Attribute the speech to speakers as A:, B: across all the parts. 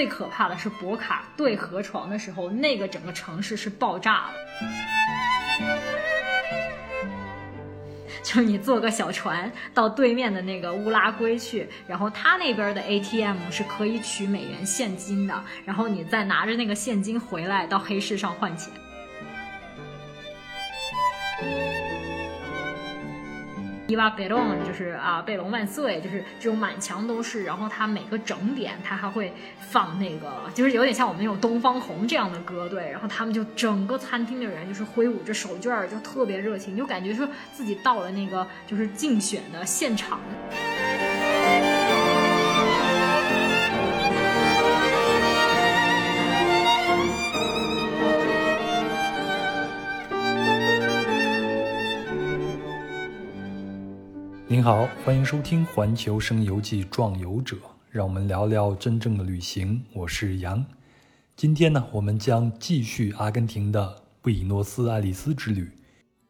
A: 最可怕的是博卡对河床的时候，那个整个城市是爆炸的。就是你坐个小船到对面的那个乌拉圭去，然后他那边的 ATM 是可以取美元现金的，然后你再拿着那个现金回来到黑市上换钱。伊娃贝隆就是啊，贝隆万岁，就是这种满墙都是，然后他每个整点他还会放那个，就是有点像我们那种东方红这样的歌，对，然后他们就整个餐厅的人就是挥舞着手绢，就特别热情，就感觉说自己到了那个就是竞选的现场。
B: 您好，欢迎收听《环球声游记·壮游者》，让我们聊聊真正的旅行。我是杨。今天呢，我们将继续阿根廷的布宜诺斯艾利斯之旅。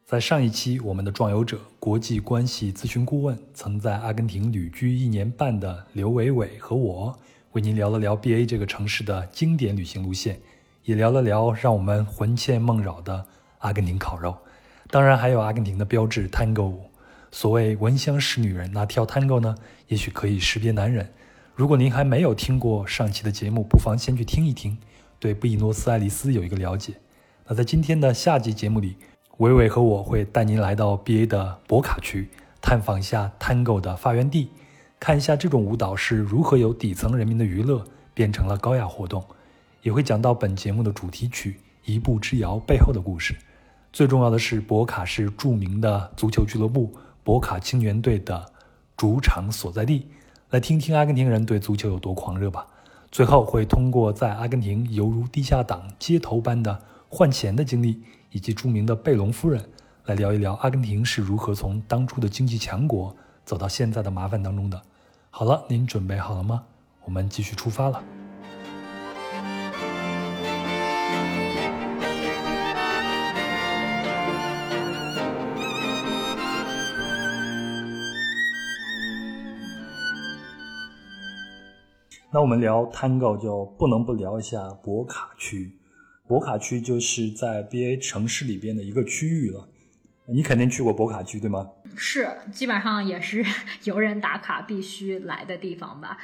B: 在上一期，我们的壮游者、国际关系咨询顾问、曾在阿根廷旅居一年半的刘伟伟和我，为您聊了聊 BA 这个城市的经典旅行路线，也聊了聊让我们魂牵梦绕的阿根廷烤肉，当然还有阿根廷的标志 Tango 舞。所谓闻香识女人，那跳 Tango 呢？也许可以识别男人。如果您还没有听过上期的节目，不妨先去听一听，对布宜诺斯艾利斯有一个了解。那在今天的下集节目里，伟伟和我会带您来到 BA 的博卡区，探访一下 Tango 的发源地，看一下这种舞蹈是如何由底层人民的娱乐变成了高雅活动，也会讲到本节目的主题曲《一步之遥》背后的故事。最重要的是，博卡是著名的足球俱乐部。博卡青年队的主场所在地，来听听阿根廷人对足球有多狂热吧。最后会通过在阿根廷犹如地下党街头般的换钱的经历，以及著名的贝隆夫人，来聊一聊阿根廷是如何从当初的经济强国走到现在的麻烦当中的。好了，您准备好了吗？我们继续出发了。那我们聊 Tango 就不能不聊一下博卡区。博卡区就是在 BA 城市里边的一个区域了。你肯定去过博卡区对吗？
A: 是，基本上也是 游人打卡必须来的地方吧。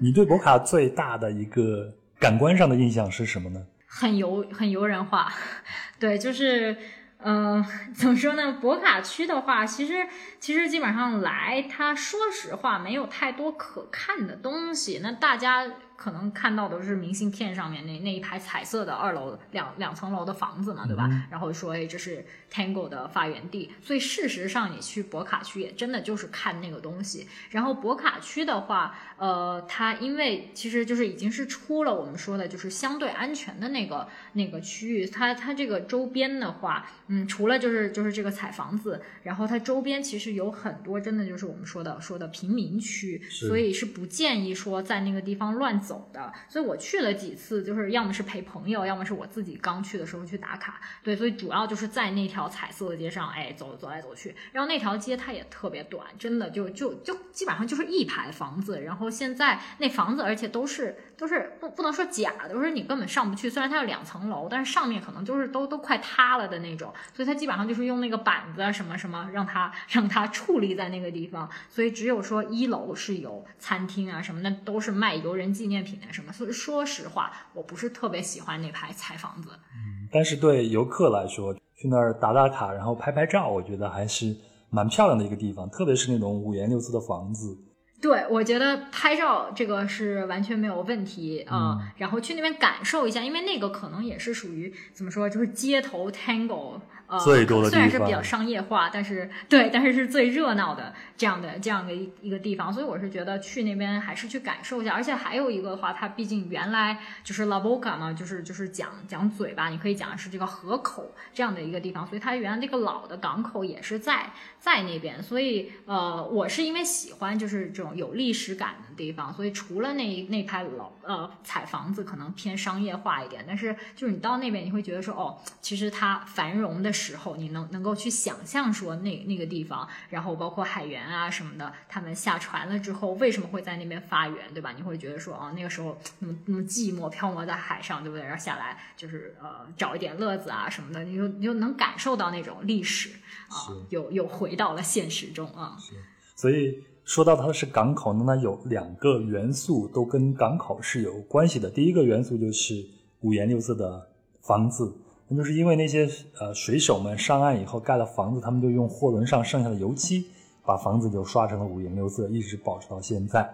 B: 你对博卡最大的一个感官上的印象是什么呢？
A: 很游，很游人化。对，就是。嗯，怎么说呢？博卡区的话，其实其实基本上来，它说实话没有太多可看的东西。那大家。可能看到的是明信片上面那那一排彩色的二楼两两层楼的房子嘛，对吧？然后说哎，这是 Tango 的发源地。所以事实上，你去博卡区也真的就是看那个东西。然后博卡区的话，呃，它因为其实就是已经是出了我们说的就是相对安全的那个那个区域。它它这个周边的话，嗯，除了就是就是这个彩房子，然后它周边其实有很多真的就是我们说的说的贫民区，所以是不建议说在那个地方乱。走的，所以我去了几次，就是要么是陪朋友，要么是我自己刚去的时候去打卡。对，所以主要就是在那条彩色的街上，哎，走走来走去。然后那条街它也特别短，真的就就就基本上就是一排房子。然后现在那房子，而且都是都是不不能说假的，就是你根本上不去。虽然它有两层楼，但是上面可能就是都都快塌了的那种。所以它基本上就是用那个板子什么什么让它让它矗立在那个地方。所以只有说一楼是有餐厅啊什么的，都是卖游人纪念。品的什么？所以说实话，我不是特别喜欢那排彩房子。
B: 嗯，但是对游客来说，去那儿打打卡，然后拍拍照，我觉得还是蛮漂亮的一个地方。特别是那种五颜六色的房子。
A: 对，我觉得拍照这个是完全没有问题啊。然后去那边感受一下，因为那个可能也是属于怎么说，就是街头 tango。呃，虽然是比较商业化，但是对，但是是最热闹的这样的这样的一一个地方，所以我是觉得去那边还是去感受一下。而且还有一个的话，它毕竟原来就是 La Boca 嘛，就是就是讲讲嘴巴，你可以讲是这个河口这样的一个地方，所以它原来这个老的港口也是在在那边。所以呃，我是因为喜欢就是这种种有历史感的地方。所以除了那那排老呃彩房子可能偏商业化一点，但是就是你到那边你会觉得说哦，其实它繁荣的时候，你能能够去想象说那那个地方，然后包括海员啊什么的，他们下船了之后为什么会在那边发源，对吧？你会觉得说啊，那个时候那么那么寂寞，漂泊在海上，对不对？然后下来就是呃找一点乐子啊什么的，你就你就能感受到那种历史啊，又又回到了现实中啊。
B: 是，所以说到它是港口呢，那有两个元素都跟港口是有关系的。第一个元素就是五颜六色的房子，那就是因为那些呃水手们上岸以后盖了房子，他们就用货轮上剩下的油漆把房子就刷成了五颜六色，一直保持到现在。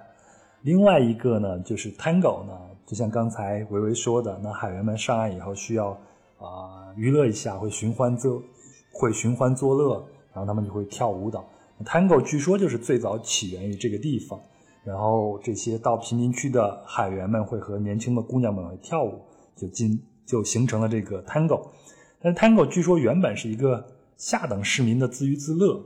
B: 另外一个呢，就是 Tango 呢，就像刚才维维说的，那海员们上岸以后需要啊娱乐一下，会寻欢作会寻欢作乐，然后他们就会跳舞蹈。Tango 据说就是最早起源于这个地方，然后这些到贫民区的海员们会和年轻的姑娘们会跳舞，就今就形成了这个 Tango。但是 Tango 据说原本是一个下等市民的自娱自乐。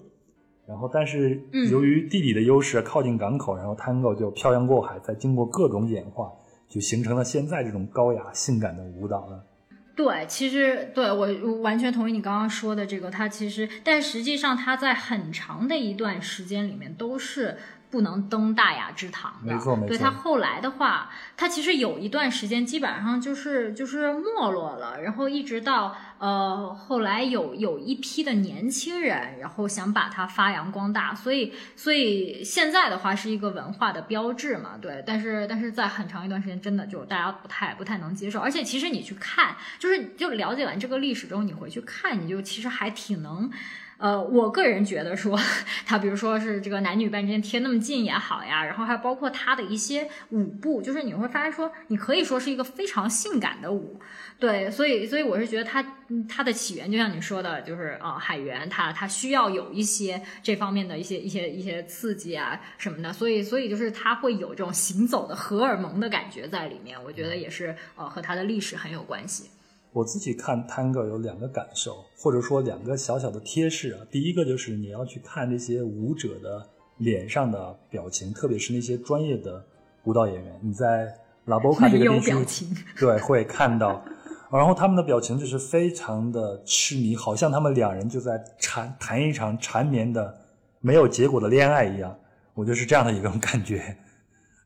B: 然后，但是由于地理的优势，靠近港口，然后 Tango 就漂洋过海，再经过各种演化，就形成了现在这种高雅性感的舞蹈了。
A: 对，其实对我完全同意你刚刚说的这个，它其实，但实际上它在很长的一段时间里面都是。不能登大雅之堂
B: 的，没错没错。
A: 对他后来的话，他其实有一段时间基本上就是就是没落了，然后一直到呃后来有有一批的年轻人，然后想把它发扬光大，所以所以现在的话是一个文化的标志嘛，对。但是但是在很长一段时间，真的就大家不太不太能接受，而且其实你去看，就是就了解完这个历史之后，你回去看，你就其实还挺能。呃，我个人觉得说，他比如说是这个男女伴之间贴那么近也好呀，然后还包括他的一些舞步，就是你会发现说，你可以说是一个非常性感的舞，对，所以所以我是觉得他他的起源就像你说的，就是啊，海员他他需要有一些这方面的一些一些一些刺激啊什么的，所以所以就是他会有这种行走的荷尔蒙的感觉在里面，我觉得也是呃和他的历史很有关系。
B: 我自己看 Tango 有两个感受，或者说两个小小的贴士啊。第一个就是你要去看这些舞者的脸上的表情，特别是那些专业的舞蹈演员。你在拉波卡这个地区，对，会看到，然后他们的表情就是非常的痴迷，好像他们两人就在缠谈一场缠绵的没有结果的恋爱一样。我就是这样的一种感觉。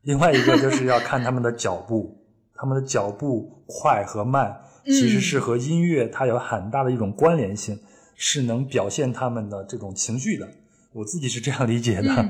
B: 另外一个就是要看他们的脚步，他们的脚步快和慢。其实是和音乐它有很大的一种关联性，是能表现他们的这种情绪的。我自己是这样理解的，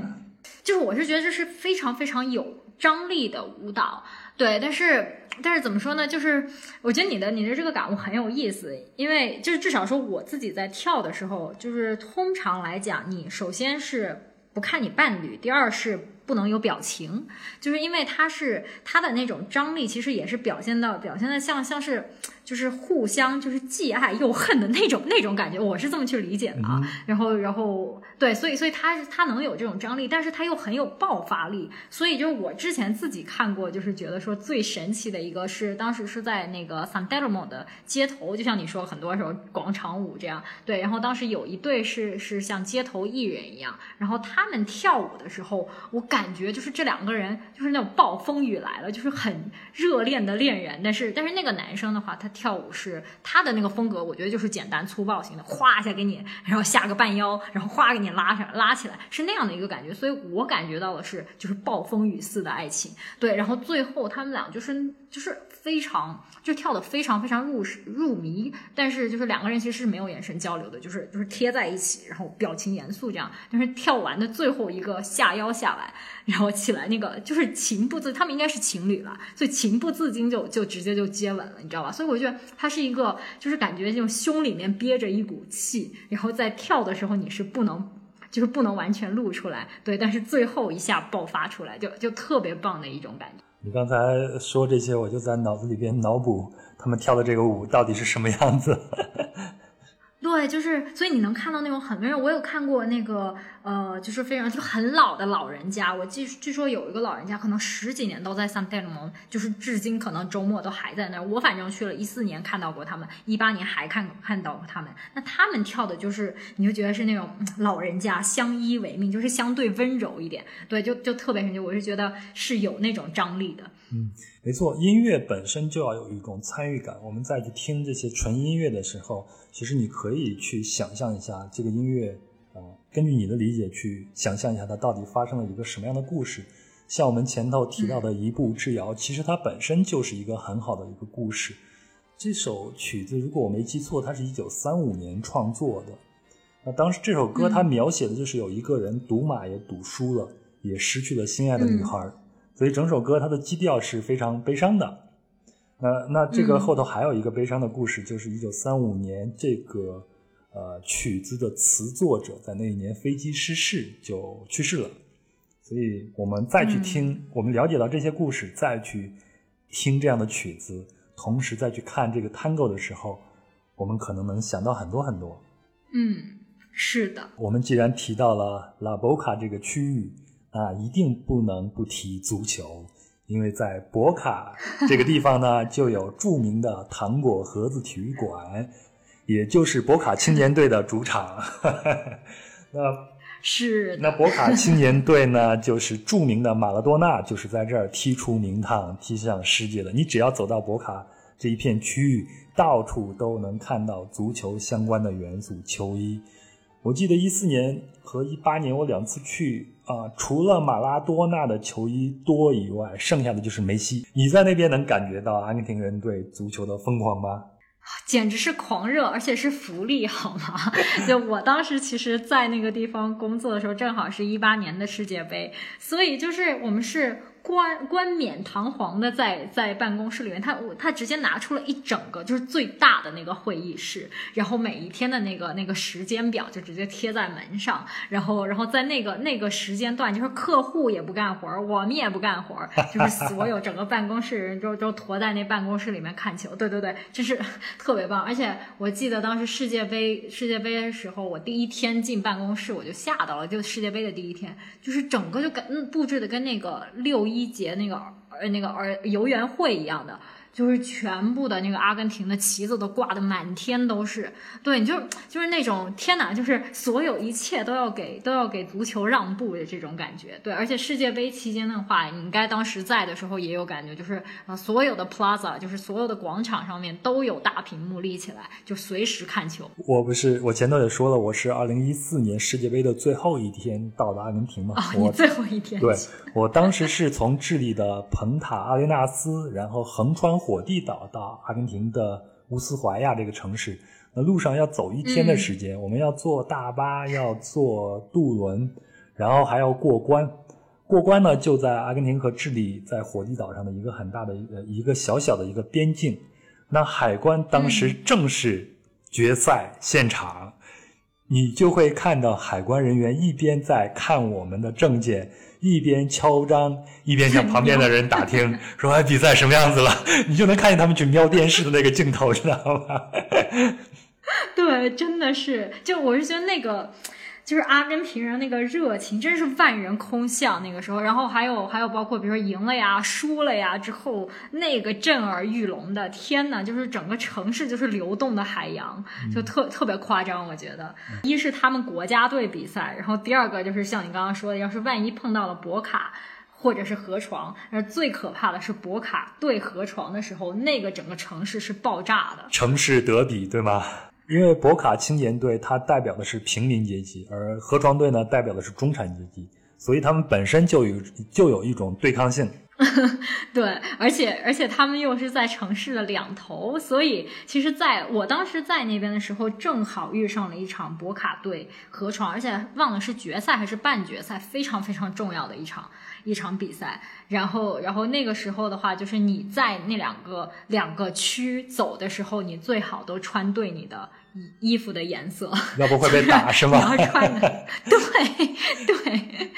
A: 就是我是觉得这是非常非常有张力的舞蹈，对。但是但是怎么说呢？就是我觉得你的你的这个感悟很有意思，因为就是至少说我自己在跳的时候，就是通常来讲，你首先是不看你伴侣，第二是。不能有表情，就是因为它是它的那种张力，其实也是表现到表现的像像是就是互相就是既爱又恨的那种那种感觉，我是这么去理解的啊。然后然后对，所以所以他他能有这种张力，但是他又很有爆发力。所以就是我之前自己看过，就是觉得说最神奇的一个是当时是在那个 San Telmo 的街头，就像你说很多时候广场舞这样对。然后当时有一对是是像街头艺人一样，然后他们跳舞的时候，我。感觉就是这两个人就是那种暴风雨来了，就是很热恋的恋人。但是但是那个男生的话，他跳跳舞是他的那个风格，我觉得就是简单粗暴型的，哗一下给你，然后下个半腰，然后哗给你拉上拉起来，是那样的一个感觉。所以我感觉到的是就是暴风雨似的爱情。对，然后最后他们俩就是就是非常就跳的非常非常入入迷，但是就是两个人其实是没有眼神交流的，就是就是贴在一起，然后表情严肃这样。但是跳完的最后一个下腰下来。然后起来，那个就是情不自，他们应该是情侣了，所以情不自禁就就直接就接吻了，你知道吧？所以我觉得他是一个，就是感觉就胸里面憋着一股气，然后在跳的时候你是不能，就是不能完全露出来，对，但是最后一下爆发出来，就就特别棒的一种感觉。
B: 你刚才说这些，我就在脑子里边脑补他们跳的这个舞到底是什么样子。
A: 对，就是所以你能看到那种很多人，我有看过那个呃，就是非常就很老的老人家，我据据说有一个老人家可能十几年都在 San t e m o 就是至今可能周末都还在那儿。我反正去了一四年看到过他们，一八年还看看到过他们。那他们跳的就是你就觉得是那种老人家相依为命，就是相对温柔一点，对，就就特别神奇。我是觉得是有那种张力的。
B: 嗯，没错，音乐本身就要有一种参与感。我们再去听这些纯音乐的时候，其实你可以去想象一下这个音乐，根据你的理解去想象一下它到底发生了一个什么样的故事。像我们前头提到的《一步之遥》，其实它本身就是一个很好的一个故事。这首曲子，如果我没记错，它是一九三五年创作的。那当时这首歌它描写的就是有一个人赌马也赌输了，也失去了心爱的女孩。所以整首歌它的基调是非常悲伤的，那那这个后头还有一个悲伤的故事，就是一九三五年这个呃曲子的词作者在那一年飞机失事就去世了，所以我们再去听，我们了解到这些故事，再去听这样的曲子，同时再去看这个 Tango 的时候，我们可能能想到很多很多。
A: 嗯，是的。
B: 我们既然提到了拉博卡这个区域。啊，一定不能不提足球，因为在博卡这个地方呢，就有著名的糖果盒子体育馆，也就是博卡青年队的主场。那
A: 是
B: 那博卡青年队呢，就是著名的马拉多纳，就是在这儿踢出名堂、踢向世界的。你只要走到博卡这一片区域，到处都能看到足球相关的元素，球衣。我记得一四年和一八年我两次去啊，除了马拉多纳的球衣多以外，剩下的就是梅西。你在那边能感觉到阿根廷人对足球的疯狂吗？
A: 简直是狂热，而且是福利，好吗？就我当时其实，在那个地方工作的时候，正好是一八年的世界杯，所以就是我们是。冠冠冕堂皇的在在办公室里面，他我他直接拿出了一整个就是最大的那个会议室，然后每一天的那个那个时间表就直接贴在门上，然后然后在那个那个时间段，就是客户也不干活我们也不干活就是所有整个办公室人都都坨在那办公室里面看球，对对对，就是 特别棒。而且我记得当时世界杯世界杯的时候，我第一天进办公室我就吓到了，就世界杯的第一天，就是整个就跟布置的跟那个六一。一节那个呃那个儿游园会一样的，就是全部的那个阿根廷的旗子都挂的满天都是，对，你就就是那种天哪，就是所有一切都要给都要给足球让步的这种感觉，对，而且世界杯期间的话，你应该当时在的时候也有感觉，就是啊所有的 plaza 就是所有的广场上面都有大屏幕立起来，就随时看球。
B: 我不是我前头也说了，我是二零一四年世界杯的最后一天到的阿根廷嘛，
A: 哦，我最后一天
B: 对。我当时是从智利的蓬塔阿雷纳斯，然后横穿火地岛到阿根廷的乌斯怀亚这个城市。那路上要走一天的时间，我们要坐大巴，要坐渡轮，然后还要过关。过关呢，就在阿根廷和智利在火地岛上的一个很大的一个一个小小的一个边境。那海关当时正是决赛现场，你就会看到海关人员一边在看我们的证件。一边敲章，一边向旁边的人打听，说：“哎，比赛什么样子了？” 你就能看见他们去瞄电视的那个镜头，知道吗？
A: 对，真的是，就我是觉得那个。就是阿根廷人那个热情，真是万人空巷那个时候。然后还有还有包括比如说赢了呀、输了呀之后，那个震耳欲聋的，天呐，就是整个城市就是流动的海洋，就特特别夸张。我觉得，一是他们国家队比赛，然后第二个就是像你刚刚说的，要是万一碰到了博卡或者是河床，而最可怕的是博卡对河床的时候，那个整个城市是爆炸的，
B: 城市德比，对吗？因为博卡青年队它代表的是平民阶级，而河床队呢代表的是中产阶级，所以他们本身就有就有一种对抗性。
A: 对，而且而且他们又是在城市的两头，所以其实在我当时在那边的时候，正好遇上了一场博卡队河床，而且忘了是决赛还是半决赛，非常非常重要的一场一场比赛。然后然后那个时候的话，就是你在那两个两个区走的时候，你最好都穿对你的。衣服的颜色，
B: 要不会被打 是吗？
A: 你要穿的，对对，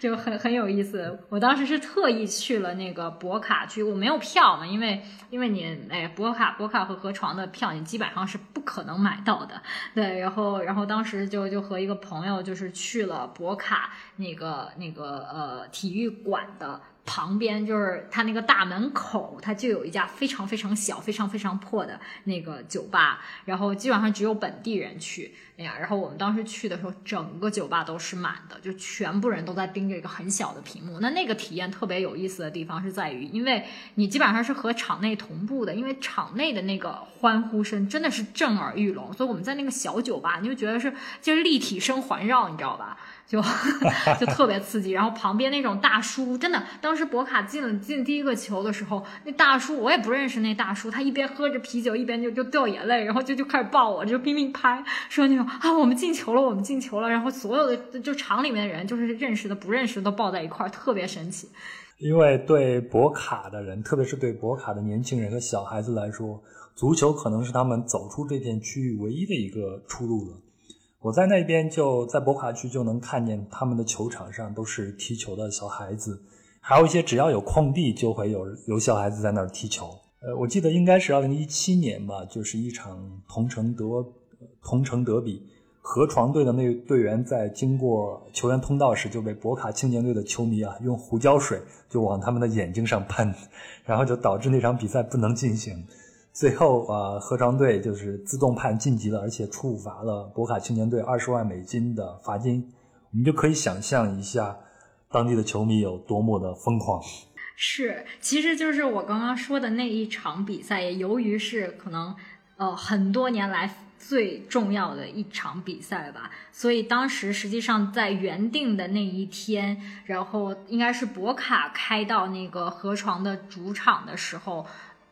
A: 就很很有意思。我当时是特意去了那个博卡区，我没有票嘛，因为因为你哎，博卡博卡和河床的票你基本上是不可能买到的。对，然后然后当时就就和一个朋友就是去了博卡那个那个呃体育馆的。旁边就是他那个大门口，他就有一家非常非常小、非常非常破的那个酒吧，然后基本上只有本地人去。哎呀，然后我们当时去的时候，整个酒吧都是满的，就全部人都在盯着一个很小的屏幕。那那个体验特别有意思的地方是在于，因为你基本上是和场内同步的，因为场内的那个欢呼声真的是震耳欲聋，所以我们在那个小酒吧，你就觉得是就是立体声环绕，你知道吧？就 就特别刺激，然后旁边那种大叔，真的，当时博卡进了进第一个球的时候，那大叔我也不认识，那大叔他一边喝着啤酒，一边就就掉眼泪，然后就就开始抱我，就拼命拍，说那种啊我们进球了，我们进球了，然后所有的就场里面的人，就是认识的不认识的都抱在一块儿，特别神奇。
B: 因为对博卡的人，特别是对博卡的年轻人和小孩子来说，足球可能是他们走出这片区域唯一的一个出路了。我在那边就在博卡区就能看见他们的球场上都是踢球的小孩子，还有一些只要有空地就会有有小孩子在那儿踢球。呃，我记得应该是二零一七年吧，就是一场同城德同城德比，河床队的那队员在经过球员通道时就被博卡青年队的球迷啊用胡椒水就往他们的眼睛上喷，然后就导致那场比赛不能进行。最后啊，河床队就是自动判晋级了，而且处罚了博卡青年队二十万美金的罚金。我们就可以想象一下，当地的球迷有多么的疯狂。
A: 是，其实就是我刚刚说的那一场比赛，也由于是可能呃很多年来最重要的一场比赛吧，所以当时实际上在原定的那一天，然后应该是博卡开到那个河床的主场的时候。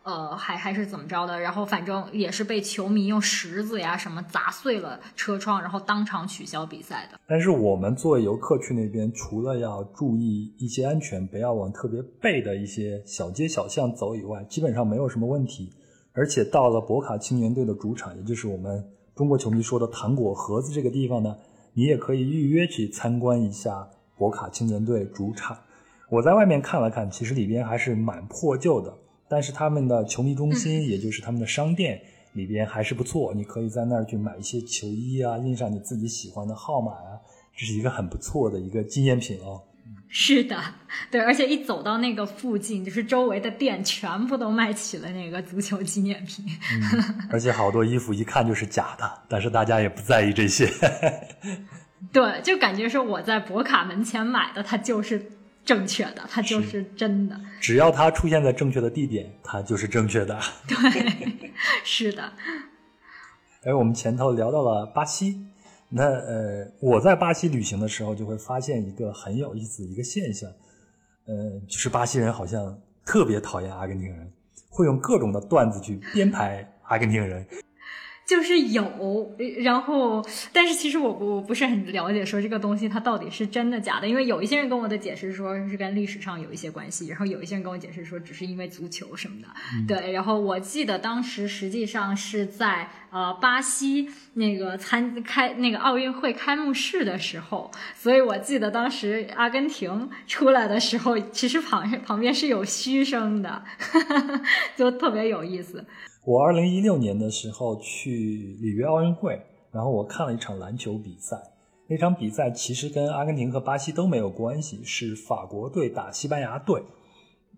A: 呃，还还是怎么着的？然后反正也是被球迷用石子呀什么砸碎了车窗，然后当场取消比赛的。
B: 但是我们作为游客去那边，除了要注意一些安全，不要往特别背的一些小街小巷走以外，基本上没有什么问题。而且到了博卡青年队的主场，也就是我们中国球迷说的糖果盒子这个地方呢，你也可以预约去参观一下博卡青年队主场。我在外面看了看，其实里边还是蛮破旧的。但是他们的球迷中心，也就是他们的商店里边还是不错，你可以在那儿去买一些球衣啊，印上你自己喜欢的号码啊，这是一个很不错的一个纪念品哦。
A: 是的，对，而且一走到那个附近，就是周围的店全部都卖起了那个足球纪念品，
B: 而且好多衣服一看就是假的，但是大家也不在意这些。
A: 对，就感觉是我在博卡门前买的，它就是。正确的，它就是真的。
B: 只要它出现在正确的地点，它就是正确的。
A: 对，是的。
B: 哎，我们前头聊到了巴西，那呃，我在巴西旅行的时候，就会发现一个很有意思的一个现象，呃，就是巴西人好像特别讨厌阿根廷人，会用各种的段子去编排阿根廷人。
A: 就是有，然后，但是其实我不我不是很了解，说这个东西它到底是真的假的，因为有一些人跟我的解释说是跟历史上有一些关系，然后有一些人跟我解释说只是因为足球什么的，对，然后我记得当时实际上是在呃巴西那个参开那个奥运会开幕式的时候，所以我记得当时阿根廷出来的时候，其实旁旁边是有嘘声的，就特别有意思。
B: 我二零一六年的时候去里约奥运会，然后我看了一场篮球比赛。那场比赛其实跟阿根廷和巴西都没有关系，是法国队打西班牙队。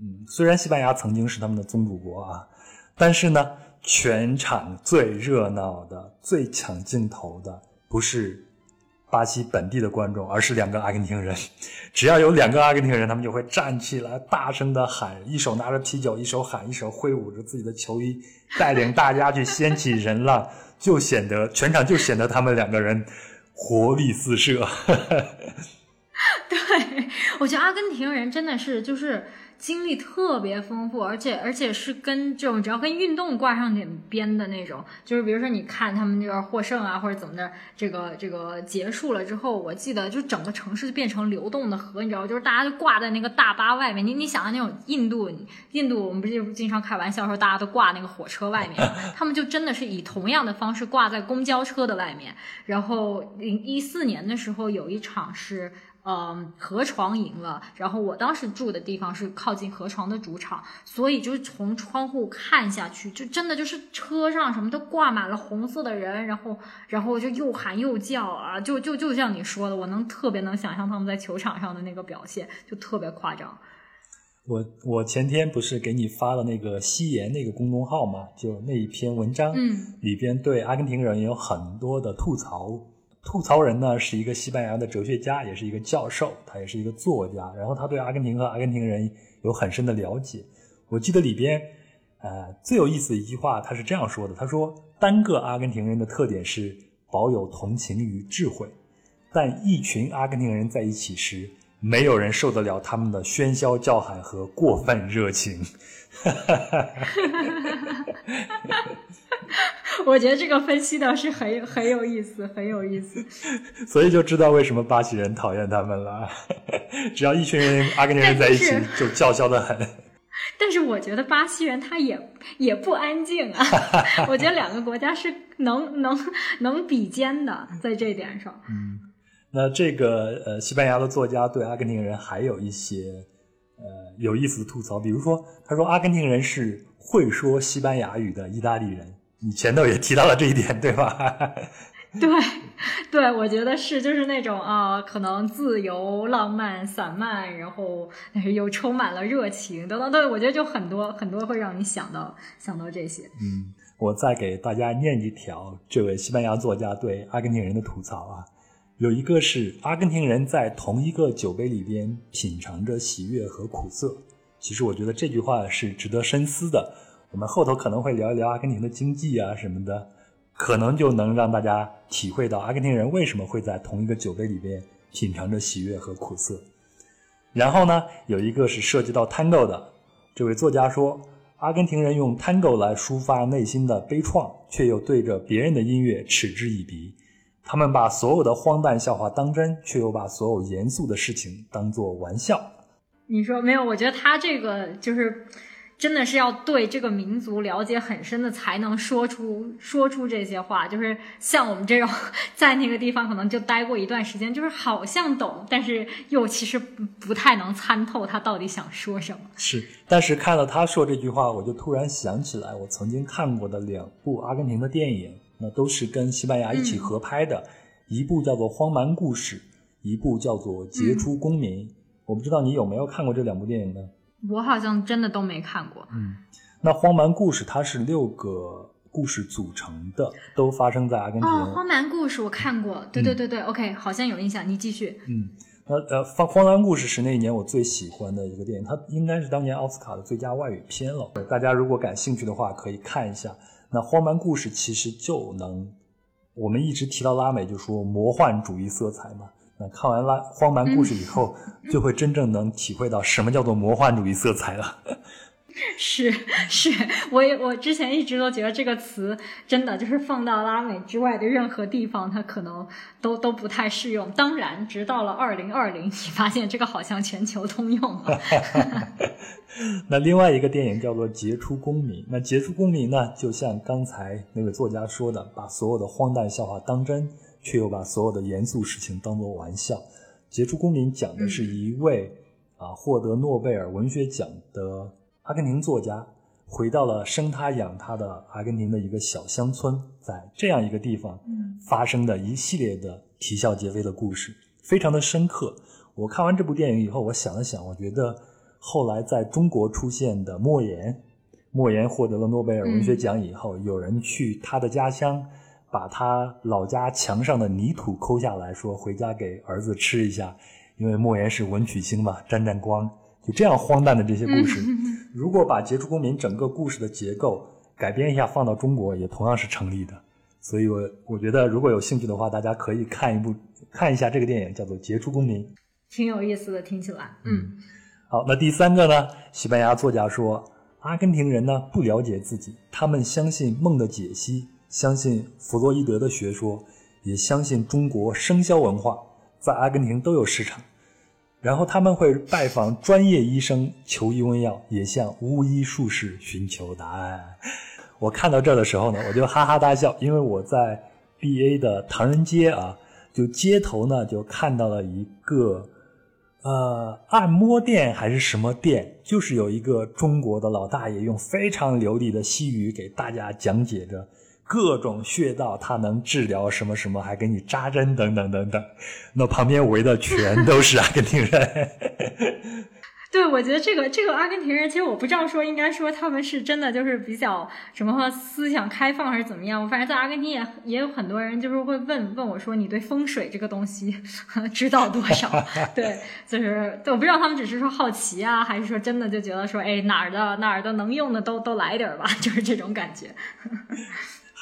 B: 嗯，虽然西班牙曾经是他们的宗主国啊，但是呢，全场最热闹的、最抢镜头的不是。巴西本地的观众，而是两个阿根廷人。只要有两个阿根廷人，他们就会站起来，大声的喊，一手拿着啤酒，一手喊，一手挥舞着自己的球衣，带领大家去掀起人浪，就显得全场就显得他们两个人活力四射。
A: 对，我觉得阿根廷人真的是就是经历特别丰富，而且而且是跟这种只要跟运动挂上点边的那种，就是比如说你看他们那个获胜啊，或者怎么的，这个这个结束了之后，我记得就整个城市就变成流动的河，你知道，就是大家就挂在那个大巴外面。你你想象那种印度，印度我们不是经常开玩笑说大家都挂那个火车外面，他们就真的是以同样的方式挂在公交车的外面。然后零一四年的时候有一场是。嗯，河床赢了。然后我当时住的地方是靠近河床的主场，所以就是从窗户看下去，就真的就是车上什么都挂满了红色的人，然后然后就又喊又叫啊，就就就像你说的，我能特别能想象他们在球场上的那个表现，就特别夸张。
B: 我我前天不是给你发了那个西岩那个公众号嘛，就那一篇文章，
A: 嗯，
B: 里边对阿根廷人有很多的吐槽。吐槽人呢是一个西班牙的哲学家，也是一个教授，他也是一个作家。然后他对阿根廷和阿根廷人有很深的了解。我记得里边，呃，最有意思的一句话，他是这样说的：他说，单个阿根廷人的特点是保有同情与智慧，但一群阿根廷人在一起时，没有人受得了他们的喧嚣叫喊和过分热情。
A: 我觉得这个分析的是很很有意思，很有意思。
B: 所以就知道为什么巴西人讨厌他们了。只要一群人阿根廷人在一起，就叫嚣的很。
A: 但是我觉得巴西人他也也不安静啊。我觉得两个国家是能能能比肩的，在这点上。
B: 嗯，那这个呃，西班牙的作家对阿根廷人还有一些呃有意思的吐槽，比如说他说阿根廷人是会说西班牙语的意大利人。你前头也提到了这一点，对吧？
A: 对，对，我觉得是，就是那种啊，可能自由、浪漫、散漫，然后但是又充满了热情等等。对，我觉得就很多很多会让你想到想到这些。
B: 嗯，我再给大家念一条这位西班牙作家对阿根廷人的吐槽啊，有一个是阿根廷人在同一个酒杯里边品尝着喜悦和苦涩。其实我觉得这句话是值得深思的。我们后头可能会聊一聊阿根廷的经济啊什么的，可能就能让大家体会到阿根廷人为什么会在同一个酒杯里边品尝着喜悦和苦涩。然后呢，有一个是涉及到 Tango 的，这位作家说，阿根廷人用 Tango 来抒发内心的悲怆，却又对着别人的音乐嗤之以鼻。他们把所有的荒诞笑话当真，却又把所有严肃的事情当作玩笑。
A: 你说没有？我觉得他这个就是。真的是要对这个民族了解很深的，才能说出说出这些话。就是像我们这种在那个地方可能就待过一段时间，就是好像懂，但是又其实不太能参透他到底想说什么。
B: 是，但是看到他说这句话，我就突然想起来，我曾经看过的两部阿根廷的电影，那都是跟西班牙一起合拍的，一部叫做《荒蛮故事》，一部叫做《杰出公民》。我不知道你有没有看过这两部电影呢？
A: 我好像真的都没看过。
B: 嗯，那荒蛮故事它是六个故事组成的，都发生在阿根廷。
A: 哦，荒蛮故事我看过，对对对对，OK，好像有印象。你继续。
B: 嗯，那呃，荒荒蛮故事是那一年我最喜欢的一个电影，它应该是当年奥斯卡的最佳外语片了。大家如果感兴趣的话，可以看一下。那荒蛮故事其实就能，我们一直提到拉美，就说魔幻主义色彩嘛。那看完拉《荒蛮故事》以后，就会真正能体会到什么叫做魔幻主义色彩了。
A: 是是，我也我之前一直都觉得这个词真的就是放到拉美之外的任何地方，它可能都都不太适用。当然，直到了二零二零，你发现这个好像全球通用了。
B: 那另外一个电影叫做《杰出公民》。那《杰出公民》呢，就像刚才那位作家说的，把所有的荒诞笑话当真。却又把所有的严肃事情当作玩笑。杰出公民讲的是一位啊获得诺贝尔文学奖的阿根廷作家，回到了生他养他的阿根廷的一个小乡村，在这样一个地方发生的一系列的啼笑皆非的故事，非常的深刻。我看完这部电影以后，我想了想，我觉得后来在中国出现的莫言，莫言获得了诺贝尔文学奖以后，有人去他的家乡。把他老家墙上的泥土抠下来，说回家给儿子吃一下，因为莫言是文曲星嘛，沾沾光。就这样荒诞的这些故事，如果把《杰出公民》整个故事的结构改编一下，放到中国也同样是成立的。所以，我我觉得如果有兴趣的话，大家可以看一部看一下这个电影，叫做《杰出公民》，
A: 挺有意思的，听起来。
B: 嗯，好，那第三个呢？西班牙作家说，阿根廷人呢不了解自己，他们相信梦的解析，相信弗洛伊德的学说，也相信中国生肖文化，在阿根廷都有市场。然后他们会拜访专业医生求医问药，也向巫医术士寻求答案。我看到这的时候呢，我就哈哈大笑，因为我在 B A 的唐人街啊，就街头呢就看到了一个。呃，按摩店还是什么店？就是有一个中国的老大爷用非常流利的西语给大家讲解着各种穴道，它能治疗什么什么，还给你扎针等等等等。那旁边围的全都是阿根廷人。
A: 对，我觉得这个这个阿根廷人，其实我不知道说应该说他们是真的就是比较什么思想开放还是怎么样。我反正在阿根廷也也有很多人就是会问问我说你对风水这个东西 知道多少？对，就是我不知道他们只是说好奇啊，还是说真的就觉得说哎哪儿的哪儿的能用的都都来点儿吧，就是这种感觉。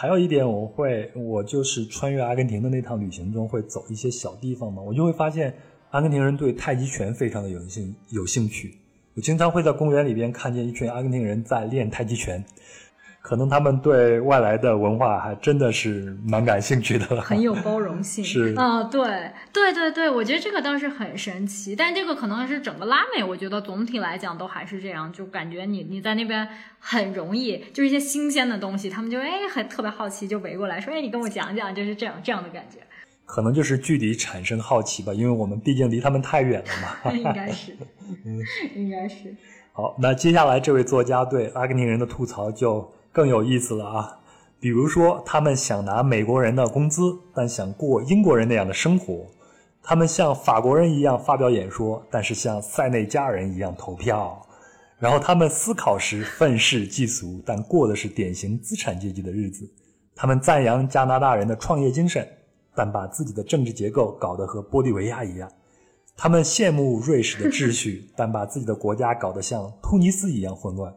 B: 还有一点，我会我就是穿越阿根廷的那趟旅行中会走一些小地方嘛，我就会发现。阿根廷人对太极拳非常的有兴有兴趣，我经常会在公园里边看见一群阿根廷人在练太极拳，可能他们对外来的文化还真的是蛮感兴趣的，
A: 很有包容性。
B: 是
A: 啊，对对对对，我觉得这个倒是很神奇，但这个可能是整个拉美，我觉得总体来讲都还是这样，就感觉你你在那边很容易，就是一些新鲜的东西，他们就哎很特别好奇，就围过来说，哎你跟我讲讲，就是这样这样的感觉。
B: 可能就是距离产生好奇吧，因为我们毕竟离他们太远了
A: 嘛。应该是，嗯，应该是。
B: 好，那接下来这位作家对阿根廷人的吐槽就更有意思了啊。比如说，他们想拿美国人的工资，但想过英国人那样的生活；他们像法国人一样发表演说，但是像塞内加尔人一样投票；然后他们思考时愤世嫉俗，但过的是典型资产阶级的日子；他们赞扬加拿大人的创业精神。但把自己的政治结构搞得和玻利维亚一样，他们羡慕瑞士的秩序，但把自己的国家搞得像突尼斯一样混乱。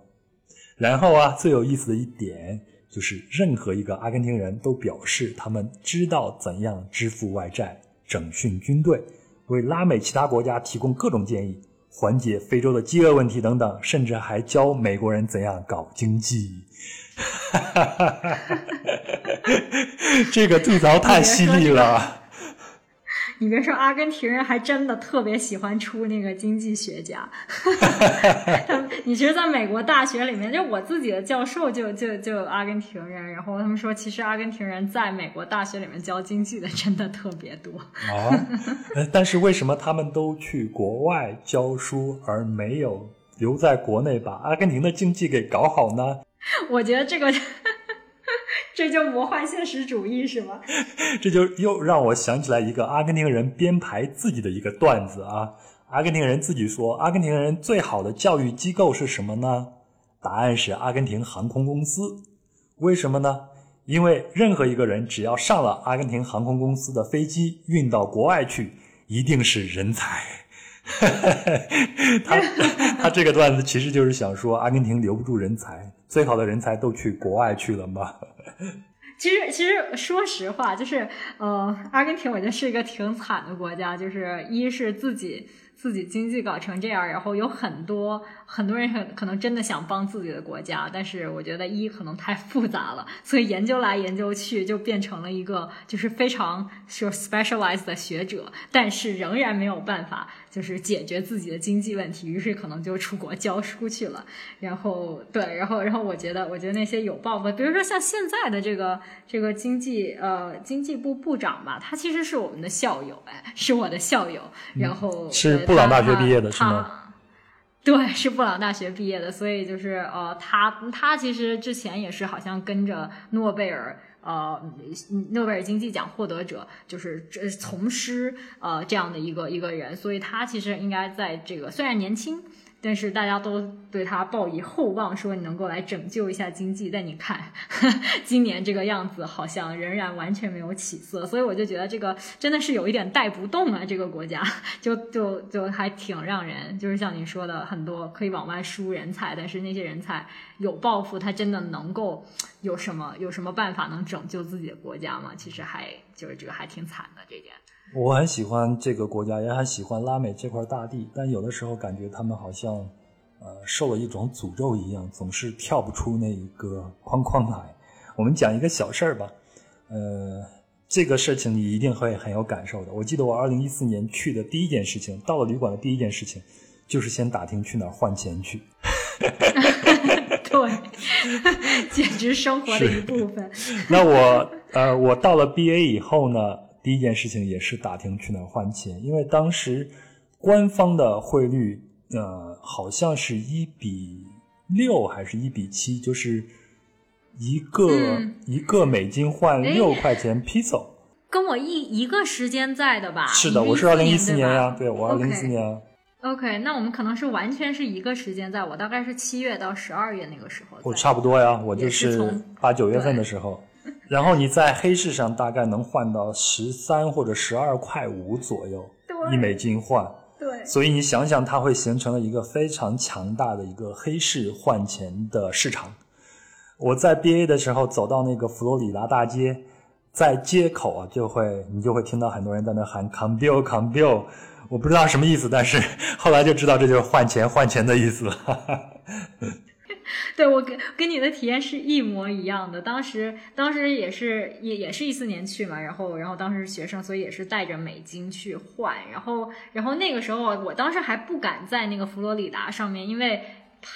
B: 然后啊，最有意思的一点就是，任何一个阿根廷人都表示他们知道怎样支付外债、整训军队、为拉美其他国家提供各种建议、缓解非洲的饥饿问题等等，甚至还教美国人怎样搞经济。这个吐槽太犀利了。
A: 你别说，阿根廷人还真的特别喜欢出那个经济学家。你其实在美国大学里面，就我自己的教授就就就阿根廷人，然后他们说，其实阿根廷人在美国大学里面教经济的真的特别多。
B: 啊，但是为什么他们都去国外教书，而没有留在国内把阿根廷的经济给搞好呢？
A: 我觉得这个，这就魔幻现实主义是吗？
B: 这就又让我想起来一个阿根廷人编排自己的一个段子啊。阿根廷人自己说，阿根廷人最好的教育机构是什么呢？答案是阿根廷航空公司。为什么呢？因为任何一个人只要上了阿根廷航空公司的飞机，运到国外去，一定是人才。他他这个段子其实就是想说，阿根廷留不住人才。最好的人才都去国外去了吗？
A: 其实，其实说实话，就是呃，阿根廷我觉得是一个挺惨的国家，就是一是自己自己经济搞成这样，然后有很多很多人可可能真的想帮自己的国家，但是我觉得一可能太复杂了，所以研究来研究去就变成了一个就是非常说 specialized 的学者，但是仍然没有办法。就是解决自己的经济问题，于是可能就出国教书去了。然后，对，然后，然后，我觉得，我觉得那些有抱负，比如说像现在的这个这个经济呃经济部部长吧，他其实是我们的校友，哎，是我的校友。然后
B: 是布朗大学毕业的是吗？
A: 对，是布朗大学毕业的，所以就是呃，他他其实之前也是好像跟着诺贝尔。呃，诺贝尔经济奖获得者就是这从师呃这样的一个一个人，所以他其实应该在这个虽然年轻。但是大家都对他抱以厚望，说你能够来拯救一下经济。但你看，今年这个样子好像仍然完全没有起色，所以我就觉得这个真的是有一点带不动啊。这个国家 就就就还挺让人，就是像你说的，很多可以往外输人才，但是那些人才有抱负，他真的能够有什么有什么办法能拯救自己的国家吗？其实还就是这个还挺惨的这点。
B: 我很喜欢这个国家，也很喜欢拉美这块大地，但有的时候感觉他们好像，呃，受了一种诅咒一样，总是跳不出那一个框框来。我们讲一个小事儿吧，呃，这个事情你一定会很有感受的。我记得我二零一四年去的第一件事情，到了旅馆的第一件事情，就是先打听去哪儿换钱去。
A: 对，简直生活的一部分。
B: 那我呃，我到了 B A 以后呢，第一件事情也是打听去哪儿换钱，因为当时官方的汇率呃，好像是一比六还是一比七，就是一个一个美金换六块钱 peso，
A: 跟我一一个时间在的吧？
B: 是的，我是二零一四
A: 年
B: 呀，对我二零一四年。
A: OK，那我们可能是完全是一个时间，在我大概是七月到十二月那个时候。
B: 我差不多呀，我就是八九月份的时候。然后你在黑市上大概能换到十三或者十二块五左右，一美金换。
A: 对。
B: 所以你想想，它会形成了一个非常强大的一个黑市换钱的市场。我在 BA 的时候走到那个佛罗里达大街，在街口啊，就会你就会听到很多人在那喊 “Come Bill, Come Bill”。我不知道什么意思，但是后来就知道这就是换钱换钱的意思了。
A: 对我跟跟你的体验是一模一样的。当时当时也是也也是一四年去嘛，然后然后当时是学生，所以也是带着美金去换。然后然后那个时候我当时还不敢在那个佛罗里达上面，因为。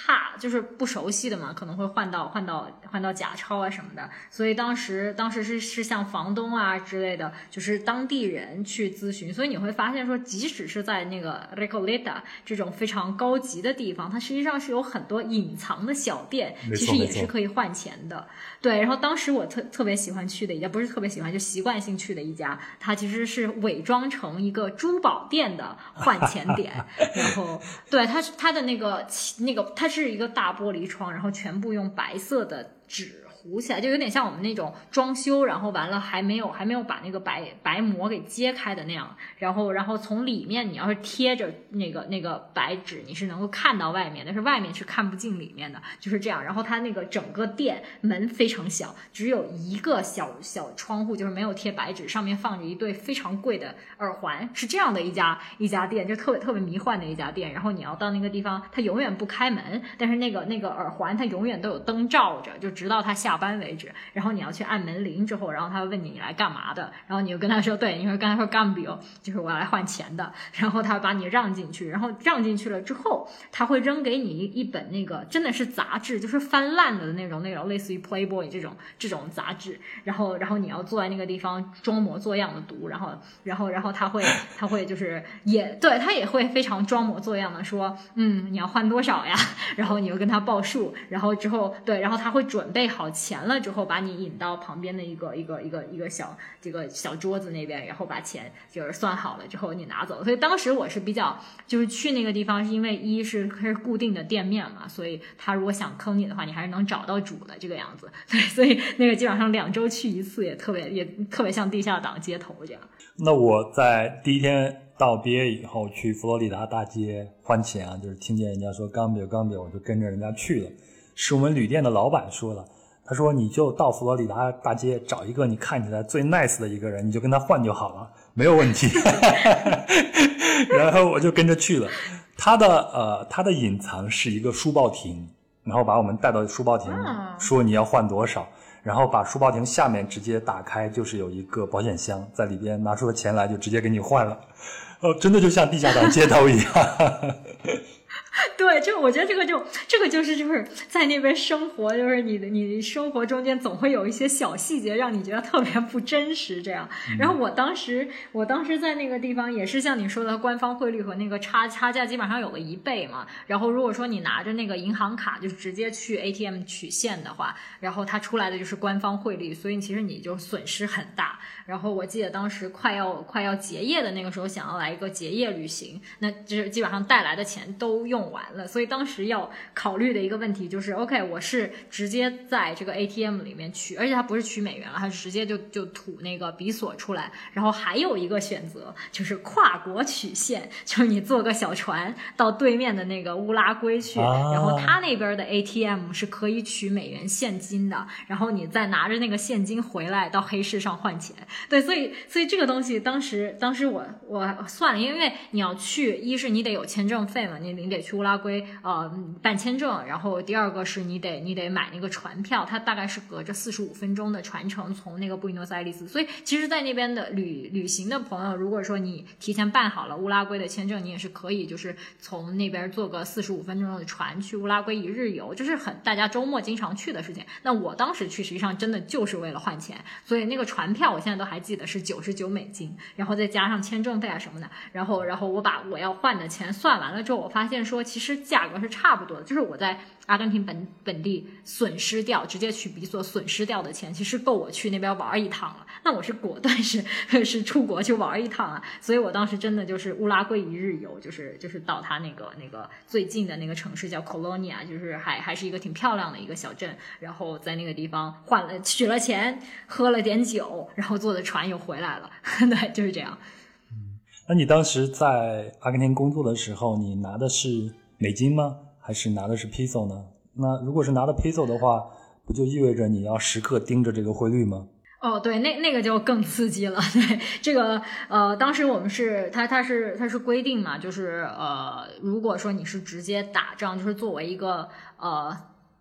A: 怕就是不熟悉的嘛，可能会换到换到换到假钞啊什么的，所以当时当时是是向房东啊之类的，就是当地人去咨询，所以你会发现说，即使是在那个 Recoleta 这种非常高级的地方，它实际上是有很多隐藏的小店，其实也是可以换钱的。对，然后当时我特特别喜欢去的一家，不是特别喜欢，就习惯性去的一家，它其实是伪装成一个珠宝店的换钱点，然后对它它的那个那个。它它是一个大玻璃窗，然后全部用白色的纸。糊起来就有点像我们那种装修，然后完了还没有还没有把那个白白膜给揭开的那样，然后然后从里面你要是贴着那个那个白纸，你是能够看到外面，但是外面是看不进里面的，就是这样。然后它那个整个店门非常小，只有一个小小窗户，就是没有贴白纸，上面放着一对非常贵的耳环，是这样的一家一家店，就特别特别迷幻的一家店。然后你要到那个地方，它永远不开门，但是那个那个耳环它永远都有灯照着，就直到它下。下班为止，然后你要去按门铃之后，然后他问你你来干嘛的，然后你就跟他说，对，你说刚才说干 bill，就是我要来换钱的，然后他把你让进去，然后让进去了之后，他会扔给你一一本那个真的是杂志，就是翻烂了的那种那种类似于 Playboy 这种这种杂志，然后然后你要坐在那个地方装模作样的读，然后然后然后他会他会就是也对他也会非常装模作样的说，嗯，你要换多少呀？然后你又跟他报数，然后之后对，然后他会准备好。钱了之后，把你引到旁边的一个一个一个一个小这个小桌子那边，然后把钱就是算好了之后你拿走。所以当时我是比较就是去那个地方，是因为一是它是固定的店面嘛，所以他如果想坑你的话，你还是能找到主的这个样子。对，所以那个基本上两周去一次，也特别也特别像地下党街头这样。
B: 那我在第一天到毕业以后去佛罗里达大街换钱啊，就是听见人家说刚比刚比，我就跟着人家去了。是我们旅店的老板说了。他说：“你就到佛罗里达大街找一个你看起来最 nice 的一个人，你就跟他换就好了，没有问题。”然后我就跟着去了。他的呃，他的隐藏是一个书报亭，然后把我们带到书报亭，说你要换多少，然后把书报亭下面直接打开，就是有一个保险箱，在里边拿出了钱来，就直接给你换了。哦，真的就像地下党街头一样。
A: 对，就我觉得这个就这个就是就是在那边生活，就是你的你生活中间总会有一些小细节让你觉得特别不真实这样。然后我当时我当时在那个地方也是像你说的，官方汇率和那个差差价基本上有了一倍嘛。然后如果说你拿着那个银行卡就直接去 ATM 取现的话，然后它出来的就是官方汇率，所以其实你就损失很大。然后我记得当时快要快要结业的那个时候，想要来一个结业旅行，那就是基本上带来的钱都用完了，所以当时要考虑的一个问题就是，OK，我是直接在这个 ATM 里面取，而且它不是取美元了，它是直接就就吐那个比索出来，然后还有一个选择就是跨国取现，就是你坐个小船到对面的那个乌拉圭去，然后他那边的 ATM 是可以取美元现金的，然后你再拿着那个现金回来到黑市上换钱。对，所以所以这个东西当时当时我我算了，因为你要去，一是你得有签证费嘛，你你得去乌拉圭呃办签证，然后第二个是你得你得买那个船票，它大概是隔着四十五分钟的船程从那个布宜诺斯艾利斯，所以其实，在那边的旅旅行的朋友，如果说你提前办好了乌拉圭的签证，你也是可以就是从那边坐个四十五分钟的船去乌拉圭一日游，就是很大家周末经常去的事情。那我当时去实际上真的就是为了换钱，所以那个船票我现在都还记得是九十九美金，然后再加上签证费啊什么的，然后然后我把我要换的钱算完了之后，我发现说其实价格是差不多的，就是我在。阿根廷本本地损失掉，直接去比索损失掉的钱，其实够我去那边玩一趟了。那我是果断是是出国去玩一趟啊，所以我当时真的就是乌拉圭一日游，就是就是到他那个那个最近的那个城市叫 Colonia，就是还还是一个挺漂亮的一个小镇，然后在那个地方换了取了钱，喝了点酒，然后坐的船又回来了。对，就是这样。
B: 那你当时在阿根廷工作的时候，你拿的是美金吗？还是拿的是 peso 呢？那如果是拿的 peso 的话，不就意味着你要时刻盯着这个汇率吗？
A: 哦，对，那那个就更刺激了。对，这个呃，当时我们是它它是它是规定嘛，就是呃，如果说你是直接打仗，就是作为一个呃，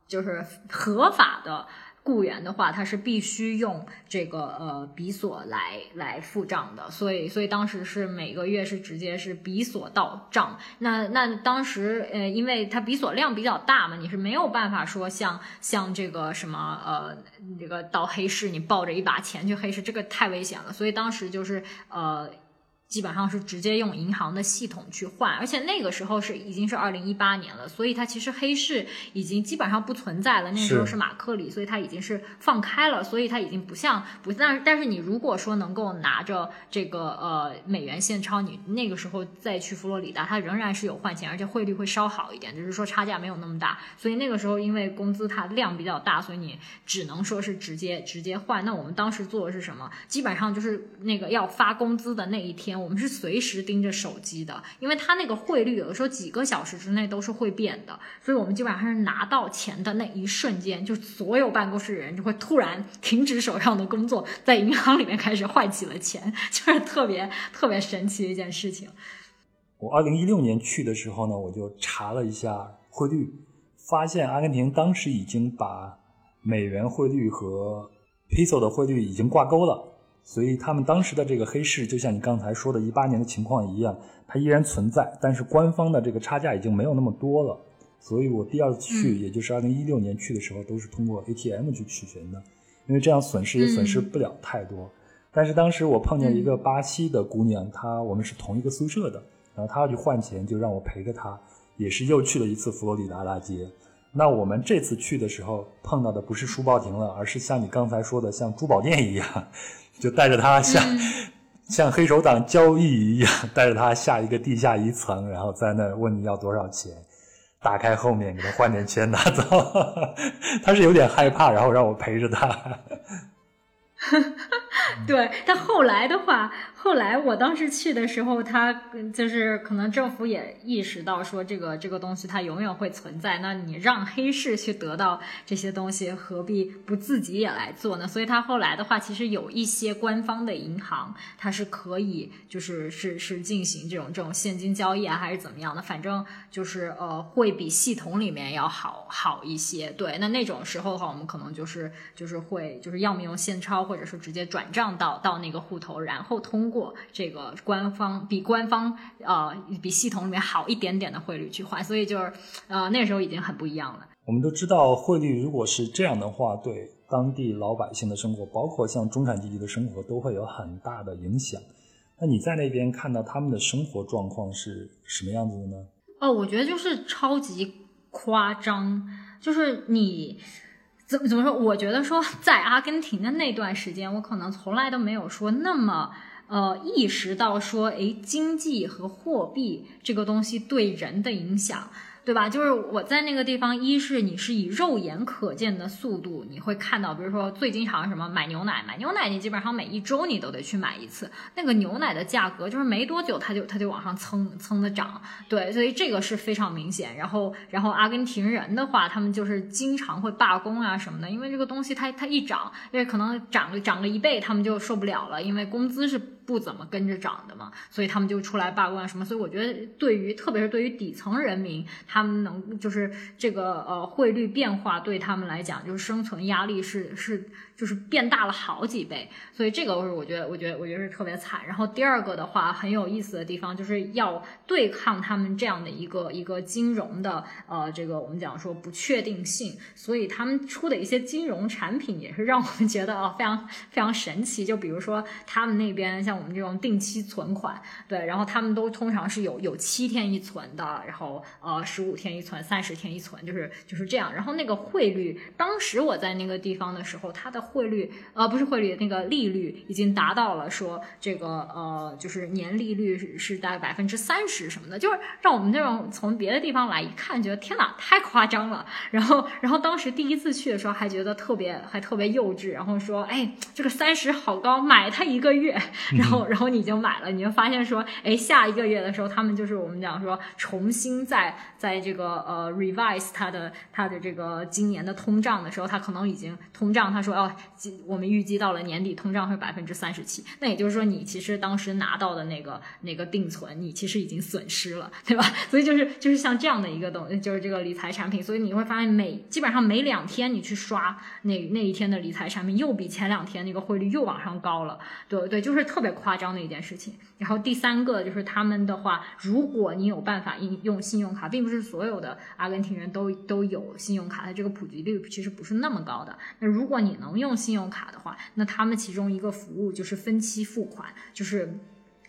A: 就是合法的。雇员的话，他是必须用这个呃比索来来付账的，所以所以当时是每个月是直接是比索到账。那那当时呃，因为它比索量比较大嘛，你是没有办法说像像这个什么呃这个到黑市你抱着一把钱去黑市，这个太危险了。所以当时就是呃。基本上是直接用银行的系统去换，而且那个时候是已经是二零一八年了，所以它其实黑市已经基本上不存在了。那时候是马克里，所以它已经是放开了，所以它已经不像不但但是你如果说能够拿着这个呃美元现钞，你那个时候再去佛罗里达，它仍然是有换钱，而且汇率会稍好一点，只是说差价没有那么大。所以那个时候因为工资它量比较大，所以你只能说是直接直接换。那我们当时做的是什么？基本上就是那个要发工资的那一天。我们是随时盯着手机的，因为它那个汇率有的时候几个小时之内都是会变的，所以我们基本上是拿到钱的那一瞬间，就所有办公室的人就会突然停止手上的工作，在银行里面开始换起了钱，就是特别特别神奇的一件事情。
B: 我二零一六年去的时候呢，我就查了一下汇率，发现阿根廷当时已经把美元汇率和 peso 的汇率已经挂钩了。所以他们当时的这个黑市，就像你刚才说的，一八年的情况一样，它依然存在，但是官方的这个差价已经没有那么多了。所以我第二次去，也就是二零一六年去的时候，都是通过 ATM 去取钱的，因为这样损失也损失不了太多。但是当时我碰见一个巴西的姑娘，她我们是同一个宿舍的，然后她要去换钱，就让我陪着她，也是又去了一次佛罗里达大街。那我们这次去的时候碰到的不是书报亭了，而是像你刚才说的，像珠宝店一样。就带着他像像黑手党交易一样，带着他下一个地下一层，然后在那问你要多少钱，打开后面给他换点钱拿走。他是有点害怕，然后让我陪着他。
A: 对，但后来的话。后来我当时去的时候，他就是可能政府也意识到说这个这个东西它永远会存在，那你让黑市去得到这些东西，何必不自己也来做呢？所以他后来的话，其实有一些官方的银行，它是可以就是是是进行这种这种现金交易啊，还是怎么样的？反正就是呃，会比系统里面要好好一些。对，那那种时候的话，我们可能就是就是会就是要么用现钞，或者是直接转账到到那个户头，然后通。过这个官方比官方呃比系统里面好一点点的汇率去换，所以就是呃那时候已经很不一样了。
B: 我们都知道汇率如果是这样的话，对当地老百姓的生活，包括像中产阶级的生活，都会有很大的影响。那你在那边看到他们的生活状况是什么样子的呢？
A: 哦，我觉得就是超级夸张，就是你怎么怎么说？我觉得说在阿根廷的那段时间，我可能从来都没有说那么。呃，意识到说，哎，经济和货币这个东西对人的影响，对吧？就是我在那个地方，一是你是以肉眼可见的速度，你会看到，比如说最经常什么买牛奶，买牛奶你基本上每一周你都得去买一次，那个牛奶的价格就是没多久它就它就往上蹭蹭的涨，对，所以这个是非常明显。然后然后阿根廷人的话，他们就是经常会罢工啊什么的，因为这个东西它它一涨，因为可能涨了涨了一倍，他们就受不了了，因为工资是不怎么跟着涨的嘛，所以他们就出来罢工啊什么。所以我觉得对于特别是对于底层人民。他们能就是这个呃汇率变化对他们来讲就是生存压力是是就是变大了好几倍，所以这个是我觉得我觉得我觉得是特别惨。然后第二个的话很有意思的地方就是要对抗他们这样的一个一个金融的呃这个我们讲说不确定性，所以他们出的一些金融产品也是让我们觉得啊非常非常神奇。就比如说他们那边像像我们这种定期存款，对，然后他们都通常是有有七天一存的，然后呃十五天一存，三十天一存，就是就是这样。然后那个汇率，当时我在那个地方的时候，它的汇率呃不是汇率，那个利率已经达到了说这个呃就是年利率是是大概百分之三十什么的，就是让我们这种从别的地方来一看，觉得天哪，太夸张了。然后然后当时第一次去的时候还觉得特别还特别幼稚，然后说哎这个三十好高，买它一个月。然后然后你就买了，你就发现说哎下一个月的时候，他们就是我们讲说重新在在这个呃 revise 它的它的这个今年的通胀的时候，它可能已经通胀，他说哦，我们预计到了年底通胀会百分之三十七，那也就是说你其实当时拿到的那个那个定存，你其实已经损失了，对吧？所以就是就是像这样的一个东，就是这个理财产品，所以你会发现每基本上每两天你去刷那那一天的理财产品，又比前两天那个汇率又往上高了，对对，就是特别夸张的一件事情。然后第三个就是他们的话，如果你有办法应用信用卡，并不是所有的阿根廷人都都有信用卡，它这个普及率其实不是那么高的。那如果你能用信用卡的话，那他们其中一个服务就是分期付款，就是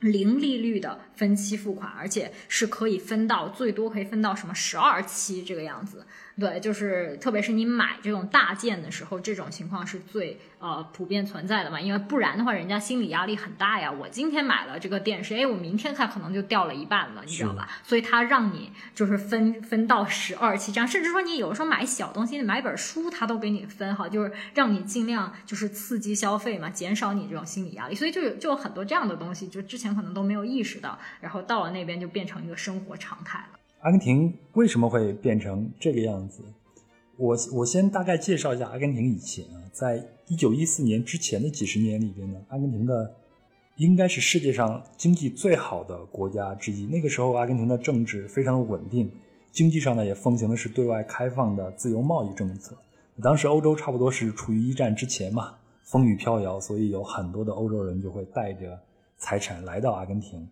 A: 零利率的分期付款，而且是可以分到最多可以分到什么十二期这个样子。对，就是特别是你买这种大件的时候，这种情况是最呃普遍存在的嘛。因为不然的话，人家心理压力很大呀。我今天买了这个电视，哎，我明天它可能就掉了一半了，你知道吧？所以它让你就是分分到十二期这样，甚至说你有时候买小东西，你买本书，它都给你分好，就是让你尽量就是刺激消费嘛，减少你这种心理压力。所以就有就有很多这样的东西，就之前可能都没有意识到，然后到了那边就变成一个生活常态了。
B: 阿根廷为什么会变成这个样子？我我先大概介绍一下阿根廷以前啊，在一九一四年之前的几十年里边呢，阿根廷的应该是世界上经济最好的国家之一。那个时候，阿根廷的政治非常稳定，经济上呢也奉行的是对外开放的自由贸易政策。当时欧洲差不多是处于一战之前嘛，风雨飘摇，所以有很多的欧洲人就会带着财产来到阿根廷。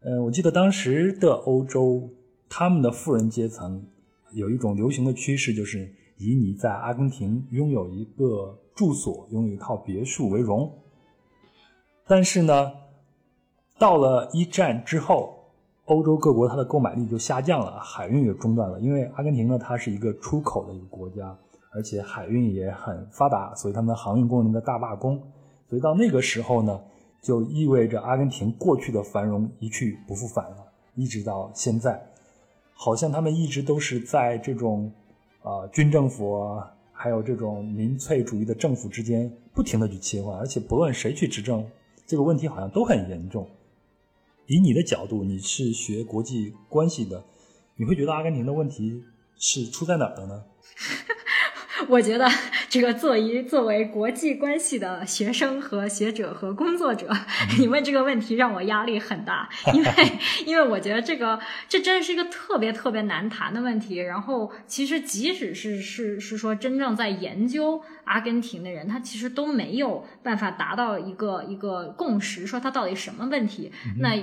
B: 嗯，我记得当时的欧洲。他们的富人阶层有一种流行的趋势，就是以你在阿根廷拥有一个住所、拥有一套别墅为荣。但是呢，到了一战之后，欧洲各国它的购买力就下降了，海运也中断了。因为阿根廷呢，它是一个出口的一个国家，而且海运也很发达，所以他们的航运工人的大罢工。所以到那个时候呢，就意味着阿根廷过去的繁荣一去不复返了，一直到现在。好像他们一直都是在这种，啊军政府还有这种民粹主义的政府之间不停的去切换，而且不论谁去执政，这个问题好像都很严重。以你的角度，你是学国际关系的，你会觉得阿根廷的问题是出在哪儿的呢？
A: 我觉得这个作为作为国际关系的学生和学者和工作者，你问这个问题让我压力很大，因为因为我觉得这个这真的是一个特别特别难谈的问题。然后其实即使是是是说真正在研究阿根廷的人，他其实都没有办法达到一个一个共识，说他到底什么问题。那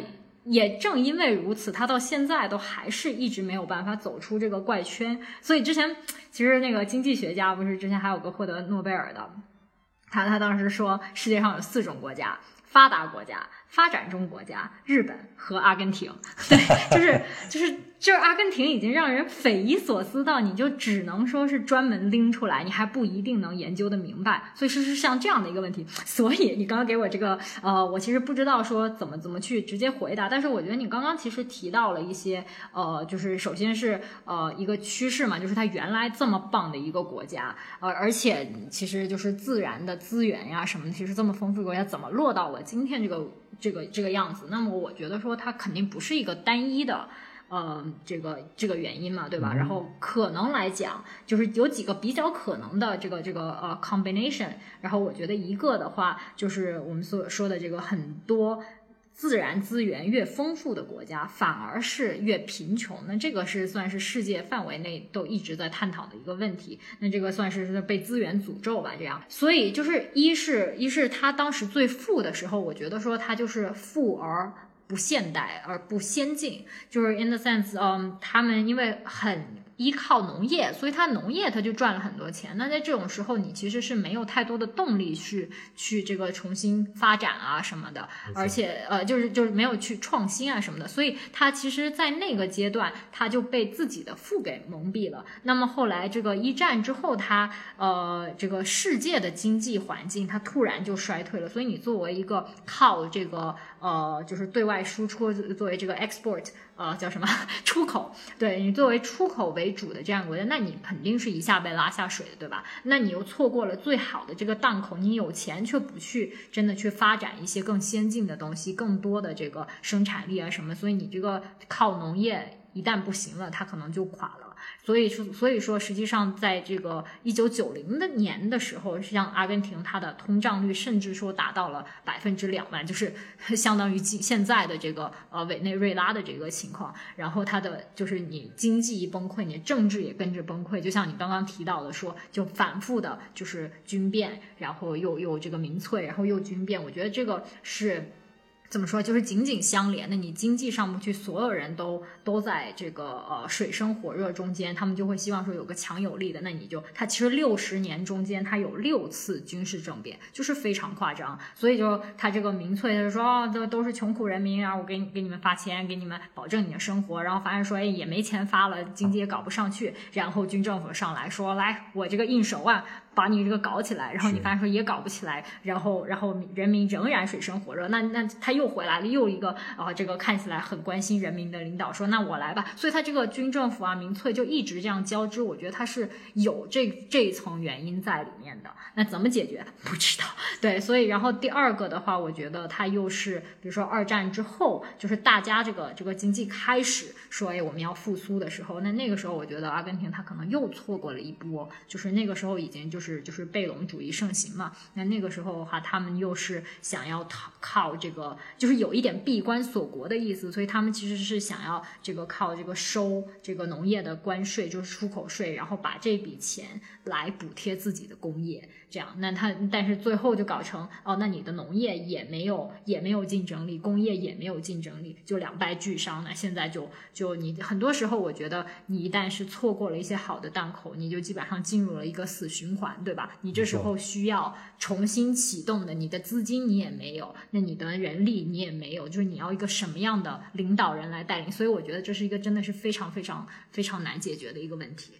A: 也正因为如此，他到现在都还是一直没有办法走出这个怪圈。所以之前其实那个经济学家不是之前还有个获得诺贝尔的，他他当时说世界上有四种国家：发达国家、发展中国家日本和阿根廷，对，就是就是就是阿根廷已经让人匪夷所思到，你就只能说是专门拎出来，你还不一定能研究的明白。所以是是像这样的一个问题。所以你刚刚给我这个 呃，我其实不知道说怎么怎么去直接回答，但是我觉得你刚刚其实提到了一些呃，就是首先是呃一个趋势嘛，就是它原来这么棒的一个国家，呃，而且其实就是自然的资源呀什么，其实这么丰富的国家怎么落到了今天这个？这个这个样子，那么我觉得说它肯定不是一个单一的，呃，这个这个原因嘛，对吧？然后可能来讲，就是有几个比较可能的这个这个呃 combination。然后我觉得一个的话，就是我们所说的这个很多。自然资源越丰富的国家，反而是越贫穷。那这个是算是世界范围内都一直在探讨的一个问题。那这个算是是被资源诅咒吧？这样，所以就是一是，一是他当时最富的时候，我觉得说他就是富而不现代而不先进，就是 in the sense，嗯，他们因为很。依靠农业，所以它农业它就赚了很多钱。那在这种时候，你其实是没有太多的动力去去这个重新发展啊什么的，而且呃就是就是没有去创新啊什么的。所以它其实，在那个阶段，它就被自己的富给蒙蔽了。那么后来这个一战之后，它呃这个世界的经济环境它突然就衰退了。所以你作为一个靠这个呃就是对外输出作为这个 export。呃，叫什么 出口？对你作为出口为主的这样国家，那你肯定是一下被拉下水的，对吧？那你又错过了最好的这个档口，你有钱却不去真的去发展一些更先进的东西，更多的这个生产力啊什么，所以你这个靠农业一旦不行了，它可能就垮了。所以说，所以说，实际上，在这个一九九零的年的时候，像阿根廷，它的通胀率甚至说达到了百分之两万，就是 相当于现现在的这个呃委内瑞拉的这个情况。然后它的就是你经济一崩溃，你政治也跟着崩溃。就像你刚刚提到的，说就反复的就是军变，然后又又这个民粹，然后又军变。我觉得这个是。怎么说？就是紧紧相连的，你经济上不去，所有人都都在这个呃水深火热中间，他们就会希望说有个强有力的，那你就他其实六十年中间他有六次军事政变，就是非常夸张，所以就他这个民粹他就说啊，这都是穷苦人民啊，我给你给你们发钱，给你们保证你的生活，然后发现说哎也没钱发了，经济也搞不上去，然后军政府上来说来我这个硬手啊。把你这个搞起来，然后你发现说也搞不起来，然后然后人民仍然水深火热，那那他又回来了，又一个啊这个看起来很关心人民的领导说那我来吧，所以他这个军政府啊民粹就一直这样交织，我觉得他是有这这一层原因在里面的。那怎么解决？不知道。对，所以然后第二个的话，我觉得他又是比如说二战之后，就是大家这个这个经济开始说哎我们要复苏的时候，那那个时候我觉得阿根廷他可能又错过了一波，就是那个时候已经就是。是就是贝隆主义盛行嘛？那那个时候的话，他们又是想要讨靠这个，就是有一点闭关锁国的意思，所以他们其实是想要这个靠这个收这个农业的关税，就是出口税，然后把这笔钱来补贴自己的工业。这样，那他但是最后就搞成哦，那你的农业也没有也没有竞争力，工业也没有竞争力，就两败俱伤。那现在就就你很多时候，我觉得你一旦是错过了一些好的档口，你就基本上进入了一个死循环，对吧？你这时候需要重新启动的，你的资金你也没有，那你的人力你也没有，就是你要一个什么样的领导人来带领？所以我觉得这是一个真的是非常非常非常难解决的一个问题。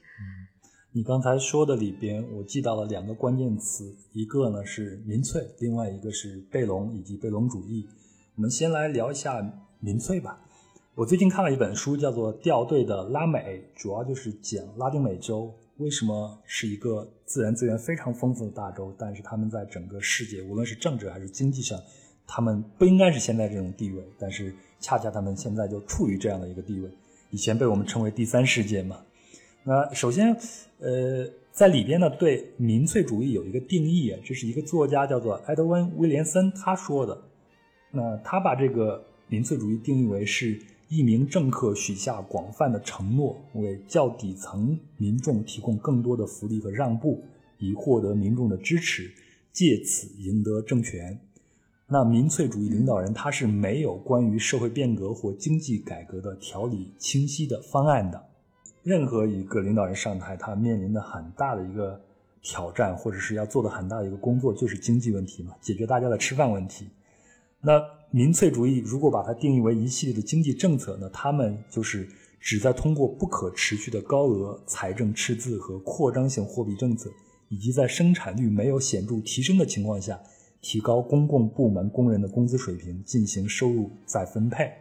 B: 你刚才说的里边，我记到了两个关键词，一个呢是民粹，另外一个是贝隆以及贝隆主义。我们先来聊一下民粹吧。我最近看了一本书，叫做《掉队的拉美》，主要就是讲拉丁美洲为什么是一个自然资源非常丰富的大洲，但是他们在整个世界，无论是政治还是经济上，他们不应该是现在这种地位，但是恰恰他们现在就处于这样的一个地位。以前被我们称为第三世界嘛。那首先，呃，在里边呢，对民粹主义有一个定义，这是一个作家叫做埃德温·威廉森他说的。那他把这个民粹主义定义为是一名政客许下广泛的承诺，为较底层民众提供更多的福利和让步，以获得民众的支持，借此赢得政权。那民粹主义领导人他是没有关于社会变革或经济改革的条理清晰的方案的。任何一个领导人上台，他面临的很大的一个挑战，或者是要做的很大的一个工作，就是经济问题嘛，解决大家的吃饭问题。那民粹主义如果把它定义为一系列的经济政策，那他们就是旨在通过不可持续的高额财政赤字和扩张性货币政策，以及在生产率没有显著提升的情况下，提高公共部门工人的工资水平，进行收入再分配。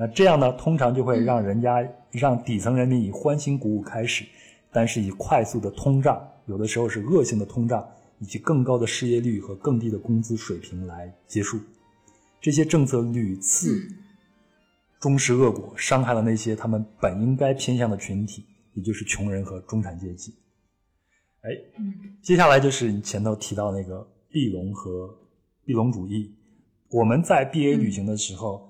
B: 那这样呢，通常就会让人家让底层人民以欢欣鼓舞开始，但是以快速的通胀，有的时候是恶性的通胀，以及更高的失业率和更低的工资水平来结束。这些政策屡次终是恶果，伤害了那些他们本应该偏向的群体，也就是穷人和中产阶级。哎，接下来就是你前头提到那个毕龙和毕龙主义。我们在 BA 旅行的时候。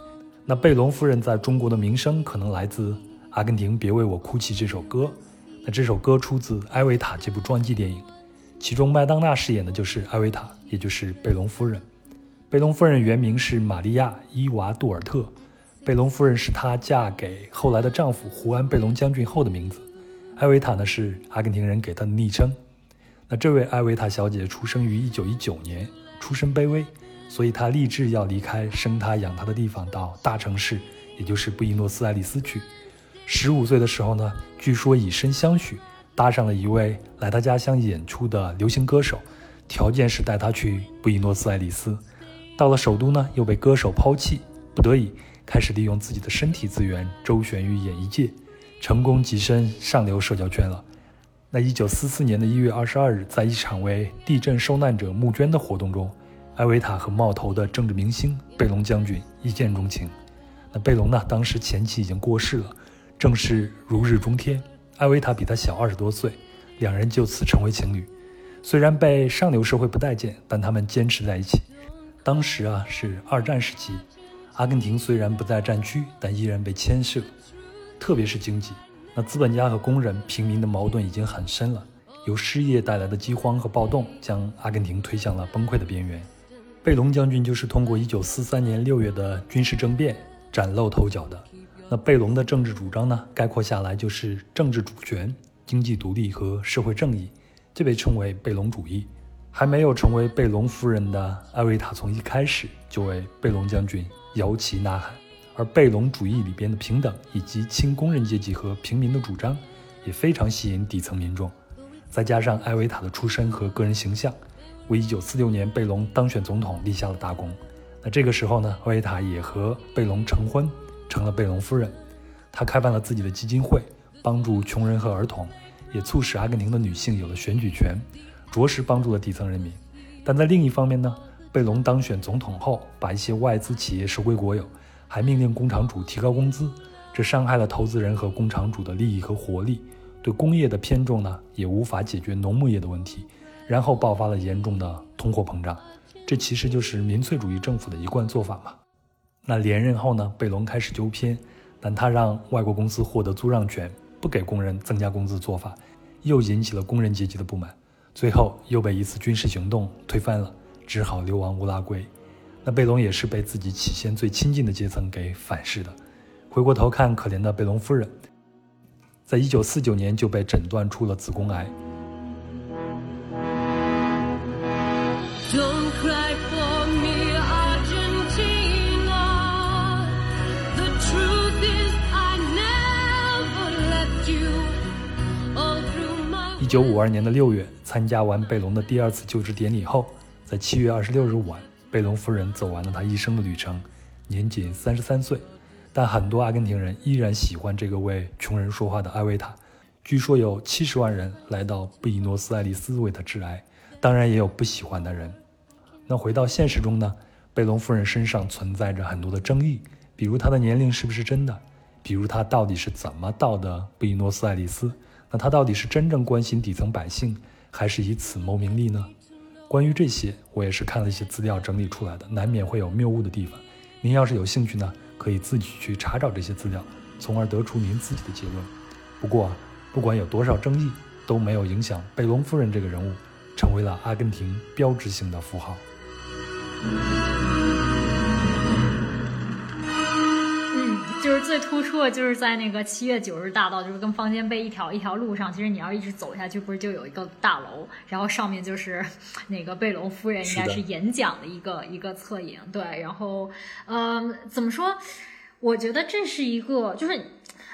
B: 那贝隆夫人在中国的名声可能来自《阿根廷别为我哭泣》这首歌。那这首歌出自《艾维塔》这部传记电影，其中麦当娜饰演的就是艾维塔，也就是贝隆夫人。贝隆夫人原名是玛利亚·伊娃·杜尔特，贝隆夫人是她嫁给后来的丈夫胡安·贝隆将军后的名字。艾维塔呢是阿根廷人给她的昵称。那这位艾维塔小姐出生于1919年，出身卑微。所以他立志要离开生他养他的地方，到大城市，也就是布宜诺斯艾利斯去。十五岁的时候呢，据说以身相许，搭上了一位来他家乡演出的流行歌手，条件是带他去布宜诺斯艾利斯。到了首都呢，又被歌手抛弃，不得已开始利用自己的身体资源周旋于演艺界，成功跻身上流社交圈了。那一九四四年的一月二十二日，在一场为地震受难者募捐的活动中。艾维塔和冒头的政治明星贝隆将军一见钟情。那贝隆呢？当时前妻已经过世了，正是如日中天。艾维塔比他小二十多岁，两人就此成为情侣。虽然被上流社会不待见，但他们坚持在一起。当时啊，是二战时期，阿根廷虽然不在战区，但依然被牵涉，特别是经济。那资本家和工人、平民的矛盾已经很深了。由失业带来的饥荒和暴动，将阿根廷推向了崩溃的边缘。贝隆将军就是通过1943年6月的军事政变崭露头角的。那贝隆的政治主张呢？概括下来就是政治主权、经济独立和社会正义，这被称为贝隆主义。还没有成为贝隆夫人的艾维塔，从一开始就为贝隆将军摇旗呐喊。而贝隆主义里边的平等以及亲工人阶级和平民的主张，也非常吸引底层民众。再加上艾维塔的出身和个人形象。为一九四六年贝隆当选总统立下了大功。那这个时候呢，维塔也和贝隆成婚，成了贝隆夫人。她开办了自己的基金会，帮助穷人和儿童，也促使阿根廷的女性有了选举权，着实帮助了底层人民。但在另一方面呢，贝隆当选总统后，把一些外资企业收归国有，还命令工厂主提高工资，这伤害了投资人和工厂主的利益和活力。对工业的偏重呢，也无法解决农牧业的问题。然后爆发了严重的通货膨胀，这其实就是民粹主义政府的一贯做法嘛。那连任后呢，贝隆开始纠偏，但他让外国公司获得租让权，不给工人增加工资做法，又引起了工人阶级的不满，最后又被一次军事行动推翻了，只好流亡乌拉圭。那贝隆也是被自己起先最亲近的阶层给反噬的。回过头看，可怜的贝隆夫人，在一九四九年就被诊断出了子宫癌。一九五二年的六月，参加完贝隆的第二次就职典礼后，在七月二十六日晚，贝隆夫人走完了她一生的旅程，年仅三十三岁。但很多阿根廷人依然喜欢这个为穷人说话的艾维塔。据说有七十万人来到布宜诺斯艾利斯为她致哀，当然也有不喜欢的人。那回到现实中呢？贝隆夫人身上存在着很多的争议，比如她的年龄是不是真的？比如她到底是怎么到的布宜诺斯艾利斯？那她到底是真正关心底层百姓，还是以此谋名利呢？关于这些，我也是看了一些资料整理出来的，难免会有谬误的地方。您要是有兴趣呢，可以自己去查找这些资料，从而得出您自己的结论。不过啊，不管有多少争议，都没有影响贝隆夫人这个人物成为了阿根廷标志性的符号。
A: 就是最突出的，就是在那个七月九日大道，就是跟方尖碑一条一条路上。其实你要一直走下去，不是就有一个大楼，然后上面就是 那个贝隆夫人应该是演讲的一个一个侧影。对，然后，嗯，怎么说？我觉得这是一个，就是。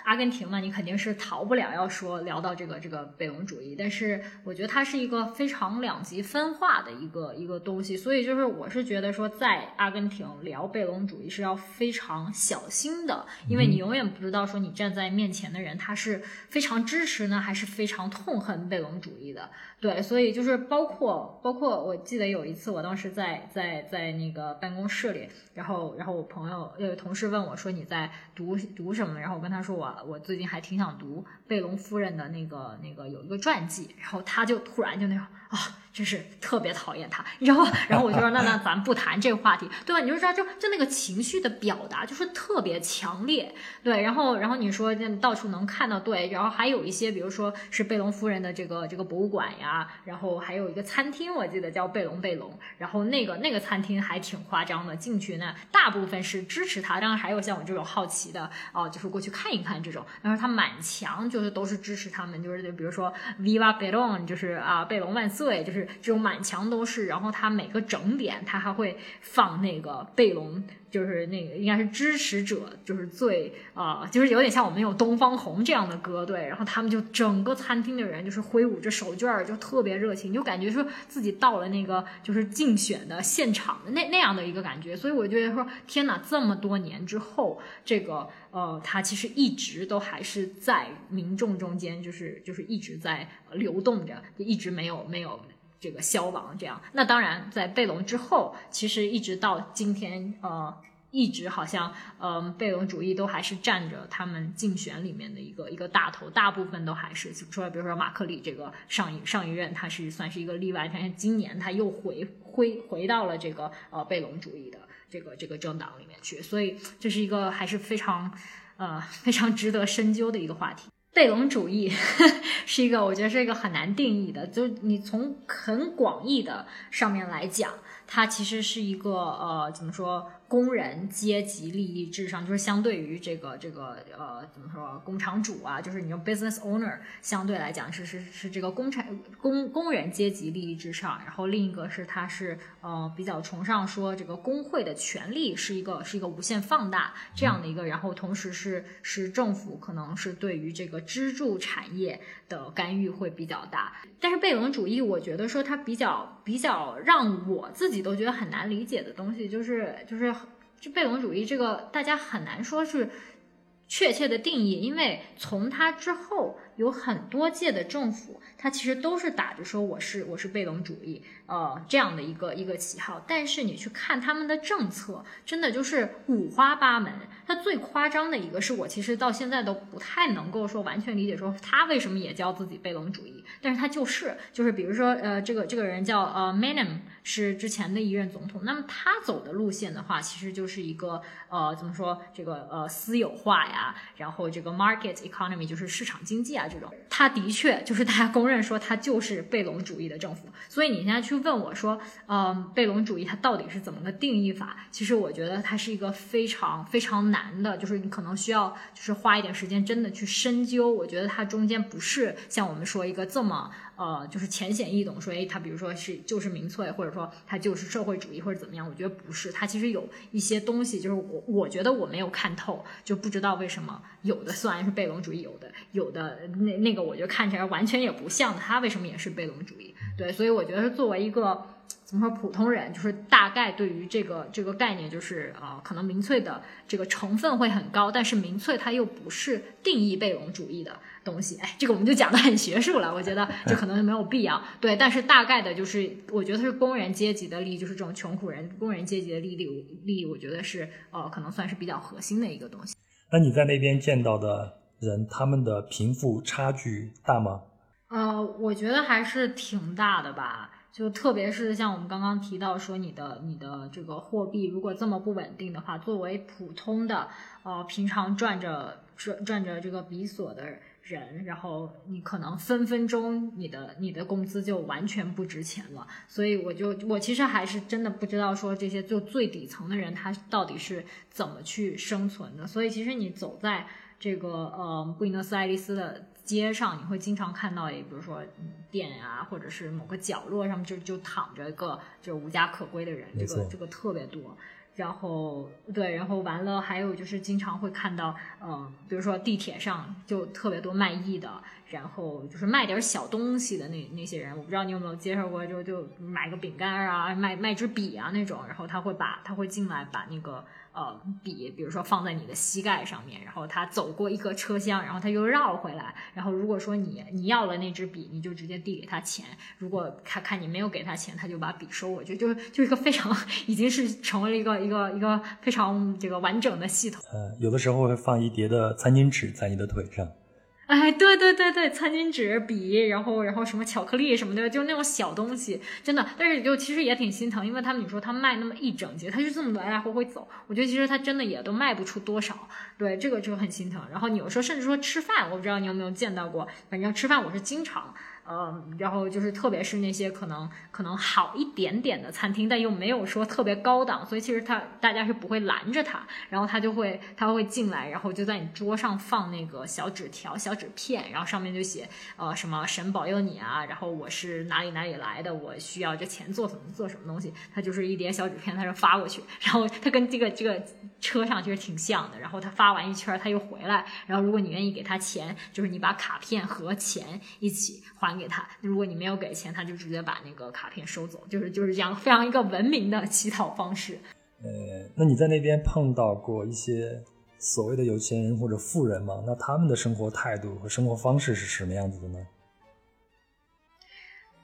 A: 阿根廷嘛，你肯定是逃不了要说聊到这个这个贝隆主义，但是我觉得它是一个非常两极分化的一个一个东西，所以就是我是觉得说在阿根廷聊贝隆主义是要非常小心的，因为你永远不知道说你站在面前的人他是非常支持呢，还是非常痛恨贝隆主义的。对，所以就是包括包括，我记得有一次，我当时在在在那个办公室里，然后然后我朋友有同事问我说你在读读什么？然后我跟他说我我最近还挺想读贝隆夫人的那个那个有一个传记，然后他就突然就那种啊。真是特别讨厌他，然后，然后我就说，那那咱不谈这个话题，对吧？你就知道，就就那个情绪的表达就是特别强烈，对。然后，然后你说到处能看到，对。然后还有一些，比如说是贝隆夫人的这个这个博物馆呀，然后还有一个餐厅，我记得叫贝隆贝隆。然后那个那个餐厅还挺夸张的，进去呢，大部分是支持他，当然还有像我这种好奇的哦，就是过去看一看这种。然后他满墙就是都是支持他们，就是就比如说 Viva Belon，就是啊贝隆万斯岁，就是。这种满墙都是，然后它每个整点，它还会放那个贝隆。就是那个应该是支持者，就是最啊，就是有点像我们有东方红这样的歌队，然后他们就整个餐厅的人就是挥舞着手绢儿，就特别热情，就感觉说自己到了那个就是竞选的现场的那那样的一个感觉。所以我觉得说，天哪，这么多年之后，这个呃，他其实一直都还是在民众中间，就是就是一直在流动着，就一直没有没有。这个消亡，这样。那当然，在贝隆之后，其实一直到今天，呃，一直好像，嗯，贝隆主义都还是占着他们竞选里面的一个一个大头，大部分都还是，说比如说马克里这个上一上一任，他是算是一个例外，但是今年他又回回回到了这个呃贝隆主义的这个这个政党里面去，所以这是一个还是非常呃非常值得深究的一个话题。贝隆主义 是一个，我觉得是一个很难定义的，就你从很广义的上面来讲，它其实是一个呃，怎么说？工人阶级利益至上，就是相对于这个这个呃怎么说工厂主啊，就是你用 business owner 相对来讲是是是这个工产工工人阶级利益至上，然后另一个是它是呃比较崇尚说这个工会的权利是一个是一个无限放大这样的一个，然后同时是是政府可能是对于这个支柱产业的干预会比较大，但是贝隆主义我觉得说它比较比较让我自己都觉得很难理解的东西就是就是。这贝隆主义，这个大家很难说是确切的定义，因为从他之后有很多届的政府，它其实都是打着说我是我是贝隆主义，呃这样的一个一个旗号。但是你去看他们的政策，真的就是五花八门。它最夸张的一个是我其实到现在都不太能够说完全理解，说他为什么也叫自己贝隆主义，但是他就是就是比如说呃这个这个人叫呃 Manem。是之前的一任总统，那么他走的路线的话，其实就是一个呃，怎么说这个呃私有化呀，然后这个 market economy 就是市场经济啊这种，他的确就是大家公认说他就是贝隆主义的政府。所以你现在去问我说，嗯，贝隆主义它到底是怎么个定义法？其实我觉得它是一个非常非常难的，就是你可能需要就是花一点时间真的去深究。我觉得它中间不是像我们说一个这么。呃，就是浅显易懂，说，哎，他比如说是就是民粹，或者说他就是社会主义，或者怎么样？我觉得不是，他其实有一些东西，就是我我觉得我没有看透，就不知道为什么有的虽然是贝隆主义，有的有的那那个，我觉得看起来完全也不像他为什么也是贝隆主义？对，所以我觉得作为一个怎么说普通人，就是大概对于这个这个概念，就是呃，可能民粹的这个成分会很高，但是民粹它又不是定义贝隆主义的。东西，哎，这个我们就讲的很学术了，我觉得这可能没有必要。对，但是大概的就是，我觉得是工人阶级的利益，就是这种穷苦人、工人阶级的利益，利益，我觉得是呃，可能算是比较核心的一个东西。
B: 那你在那边见到的人，他们的贫富差距大吗？
A: 呃，我觉得还是挺大的吧。就特别是像我们刚刚提到说，你的你的这个货币如果这么不稳定的话，作为普通的呃平常赚着赚赚着这个比索的人，然后你可能分分钟你的你的工资就完全不值钱了。所以我就我其实还是真的不知道说这些就最底层的人他到底是怎么去生存的。所以其实你走在这个呃布宜诺斯艾利斯的。街上你会经常看到，比如说店啊，或者是某个角落上面就就躺着一个就是无家可归的人，这个这个特别多。然后对，然后完了还有就是经常会看到，嗯，比如说地铁上就特别多卖艺的，然后就是卖点小东西的那那些人，我不知道你有没有接受过，就就买个饼干啊，卖卖支笔啊那种，然后他会把他会进来把那个。呃，笔，比如说放在你的膝盖上面，然后他走过一个车厢，然后他又绕回来，然后如果说你你要了那支笔，你就直接递给他钱；如果他看你没有给他钱，他就把笔收回去，就是就一个非常 已经是成为了一个一个一个非常这个完整的系统。
B: 呃，有的时候会放一叠的餐巾纸在你的腿上。
A: 哎，对对对对，餐巾纸、笔，然后然后什么巧克力什么的，就那种小东西，真的。但是就其实也挺心疼，因为他们你说他卖那么一整节，他就这么来来回回走，我觉得其实他真的也都卖不出多少。对，这个就很心疼。然后你有时候甚至说吃饭，我不知道你有没有见到过，反正吃饭我是经常。呃，然后就是特别是那些可能可能好一点点的餐厅，但又没有说特别高档，所以其实他大家是不会拦着他，然后他就会他会进来，然后就在你桌上放那个小纸条、小纸片，然后上面就写呃什么神保佑你啊，然后我是哪里哪里来的，我需要这钱做什么做什么东西，他就是一叠小纸片，他就发过去，然后他跟这个这个车上其实挺像的，然后他发完一圈他又回来，然后如果你愿意给他钱，就是你把卡片和钱一起还。给他，如果你没有给钱，他就直接把那个卡片收走，就是就是这样非常一个文明的乞讨方式。
B: 呃，那你在那边碰到过一些所谓的有钱人或者富人吗？那他们的生活态度和生活方式是什么样子的呢？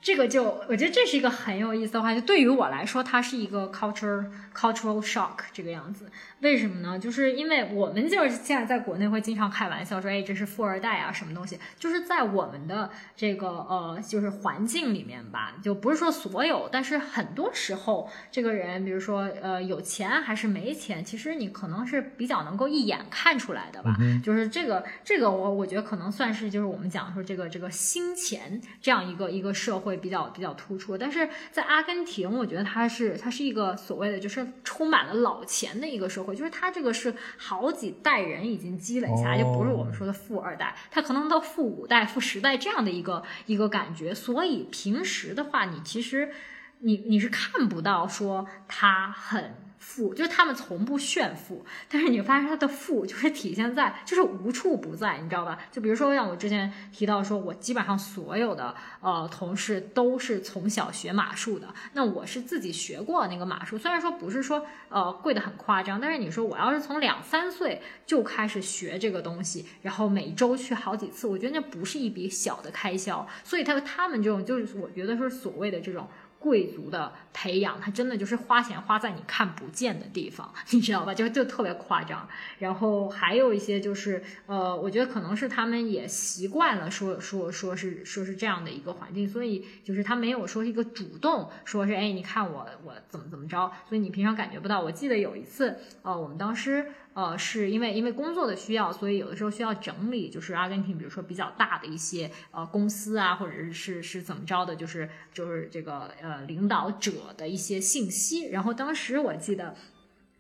A: 这个就我觉得这是一个很有意思的话，就对于我来说，它是一个 culture cultural shock 这个样子。为什么呢？就是因为我们就是现在在国内会经常开玩笑说，哎，这是富二代啊，什么东西？就是在我们的这个呃，就是环境里面吧，就不是说所有，但是很多时候，这个人，比如说呃，有钱还是没钱，其实你可能是比较能够一眼看出来的吧。就是这个这个，我我觉得可能算是就是我们讲说这个这个新钱这样一个一个社会比较比较突出。但是在阿根廷，我觉得它是它是一个所谓的就是充满了老钱的一个社会。就是它这个是好几代人已经积累下来，就不是我们说的富二代，它可能到富五代、富十代这样的一个一个感觉。所以平时的话，你其实你你是看不到说他很。富就是他们从不炫富，但是你发现他的富就是体现在就是无处不在，你知道吧？就比如说像我之前提到说，我基本上所有的呃同事都是从小学马术的，那我是自己学过那个马术，虽然说不是说呃贵的很夸张，但是你说我要是从两三岁就开始学这个东西，然后每周去好几次，我觉得那不是一笔小的开销，所以他他们这种就是我觉得是所谓的这种。贵族的培养，他真的就是花钱花在你看不见的地方，你知道吧？就就特别夸张。然后还有一些就是，呃，我觉得可能是他们也习惯了说说说是说是这样的一个环境，所以就是他没有说一个主动说是哎，你看我我怎么怎么着，所以你平常感觉不到。我记得有一次，呃，我们当时。呃，是因为因为工作的需要，所以有的时候需要整理，就是阿根廷，比如说比较大的一些呃公司啊，或者是是怎么着的，就是就是这个呃领导者的一些信息。然后当时我记得。